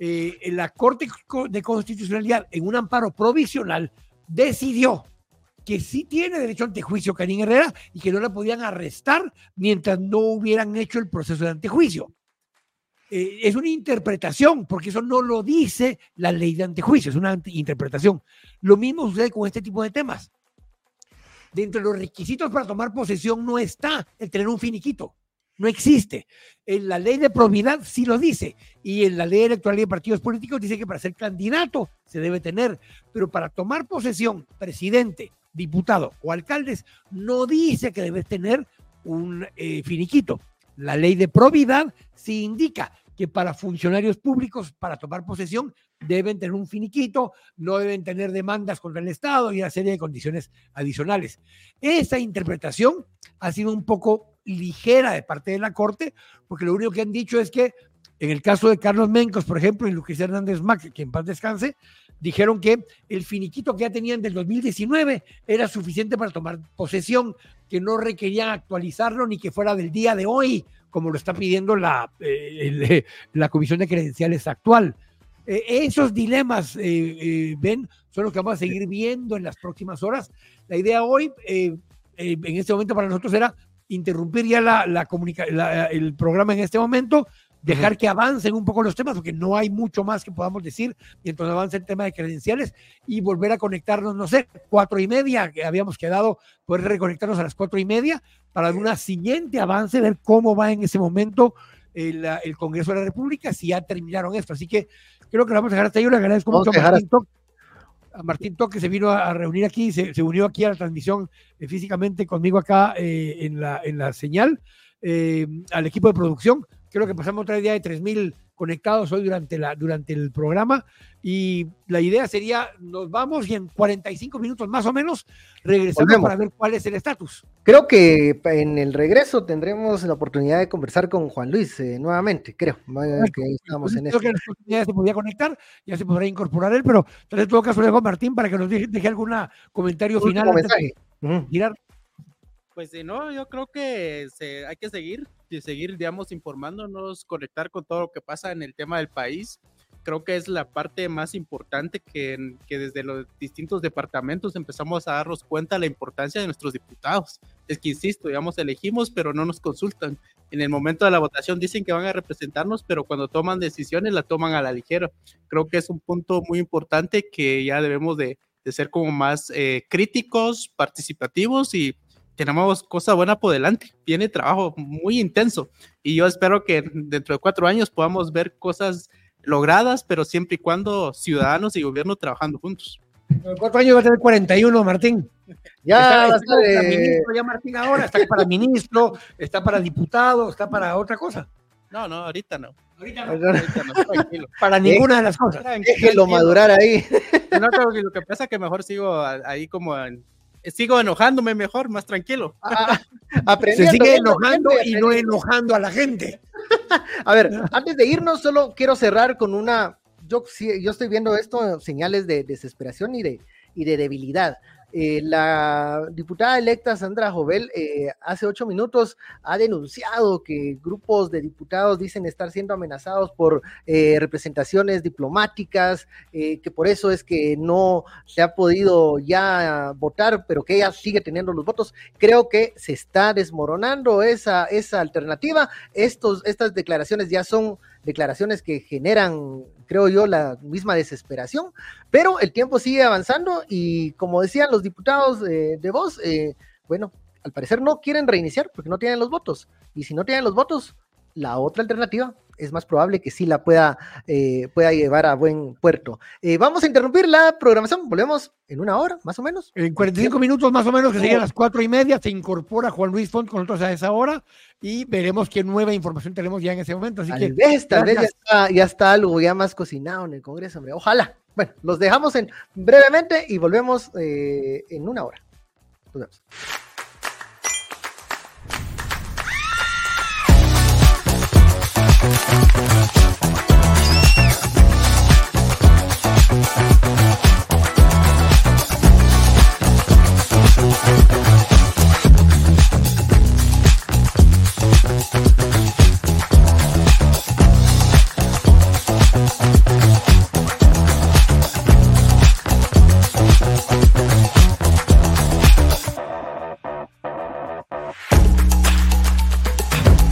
S2: Eh, la Corte de Constitucionalidad, en un amparo provisional, decidió que sí tiene derecho a antejuicio Karim Herrera y que no la podían arrestar mientras no hubieran hecho el proceso de antejuicio. Eh, es una interpretación, porque eso no lo dice la ley de antejuicio, es una interpretación. Lo mismo sucede con este tipo de temas. Dentro de los requisitos para tomar posesión no está el tener un finiquito. No existe. En la ley de probidad sí lo dice. Y en la ley electoral y de partidos políticos dice que para ser candidato se debe tener. Pero para tomar posesión, presidente, diputado o alcaldes, no dice que debes tener un eh, finiquito. La ley de probidad sí indica que para funcionarios públicos, para tomar posesión, deben tener un finiquito, no deben tener demandas contra el Estado y una serie de condiciones adicionales. Esa interpretación ha sido un poco ligera de parte de la Corte, porque lo único que han dicho es que en el caso de Carlos Mencos, por ejemplo, y Lucas Hernández Mac, que en paz descanse, dijeron que el finiquito que ya tenían del 2019 era suficiente para tomar posesión, que no requerían actualizarlo ni que fuera del día de hoy, como lo está pidiendo la, eh, la Comisión de Credenciales actual. Eh, esos dilemas, eh, ven, son los que vamos a seguir viendo en las próximas horas. La idea hoy, en este momento para nosotros era interrumpir ya la, la, el programa en este momento, dejar que avancen un poco los temas, porque no hay mucho más que podamos decir mientras avance el tema de credenciales y volver a conectarnos, no sé, cuatro y media, que habíamos quedado, poder reconectarnos a las cuatro y media para una siguiente avance, ver cómo va en ese momento el, el Congreso de la República, si ya terminaron esto. Así que creo que lo vamos a dejar hasta ahí. Le agradezco mucho a Martín, a Martín Toque, que se vino a, reunir aquí, se, se, unió aquí a la transmisión eh, físicamente conmigo acá eh, en, la, en la señal, eh, al equipo de producción. Creo que pasamos otra día de 3.000 conectados hoy durante, la, durante el programa y la idea sería, nos vamos y en 45 minutos más o menos regresamos para ver cuál es el estatus.
S1: Creo que en el regreso tendremos la oportunidad de conversar con Juan Luis eh, nuevamente, creo. que estamos en
S2: creo que la oportunidad se podía conectar, ya se podrá incorporar él, pero en todo caso le dejo a Martín para que nos deje, algún comentario final.
S3: Mirar. Pues si no, yo creo que se, hay que seguir, seguir, digamos, informándonos, conectar con todo lo que pasa en el tema del país. Creo que es la parte más importante que, que desde los distintos departamentos empezamos a darnos cuenta de la importancia de nuestros diputados. Es que, insisto, digamos, elegimos, pero no nos consultan. En el momento de la votación dicen que van a representarnos, pero cuando toman decisiones la toman a la ligera. Creo que es un punto muy importante que ya debemos de, de ser como más eh, críticos, participativos y tenemos cosa buena por delante. Viene trabajo muy intenso y yo espero que dentro de cuatro años podamos ver cosas logradas, pero siempre y cuando ciudadanos y gobierno trabajando juntos.
S2: cuatro años va a tener 41, Martín.
S1: Ya,
S2: está, para ministro, ya Martín ahora está para ministro, está para diputado, está para otra cosa.
S3: No, no, ahorita no.
S2: Ahorita no. Ahorita no tranquilo. Para ninguna de las cosas.
S1: Déjelo madurar ahí.
S3: No, lo que pasa es que mejor sigo ahí como en, sigo enojándome mejor, más tranquilo.
S2: Ah, ah, Se sigue enojando y no enojando a la gente.
S1: a ver, antes de irnos, solo quiero cerrar con una. Yo, yo estoy viendo esto, señales de desesperación y de, y de debilidad. Eh, la diputada electa Sandra Jovel eh, hace ocho minutos ha denunciado que grupos de diputados dicen estar siendo amenazados por eh, representaciones diplomáticas, que por eso es que no se ha podido ya votar, pero que ella sigue teniendo los votos. Creo que se está desmoronando esa, esa alternativa. Estos, estas declaraciones ya son declaraciones que generan, creo yo, la misma desesperación, pero el tiempo sigue avanzando y como decían los diputados de voz, eh, bueno, al parecer no quieren reiniciar porque no tienen los votos. Y si no tienen los votos, la otra alternativa es más probable que sí la pueda, eh, pueda llevar a buen puerto. Eh, vamos a interrumpir la programación, volvemos en una hora, más o menos.
S2: En 45 minutos más o menos, que serían las cuatro y media, se incorpora Juan Luis Font con nosotros a esa hora y veremos qué nueva información tenemos ya en ese momento. Así
S1: Tal
S2: que,
S1: vez, tal vez ya está, ya está algo ya más cocinado en el Congreso, hombre. Ojalá. Bueno, los dejamos en brevemente y volvemos eh, en una hora. Nos vemos. Thank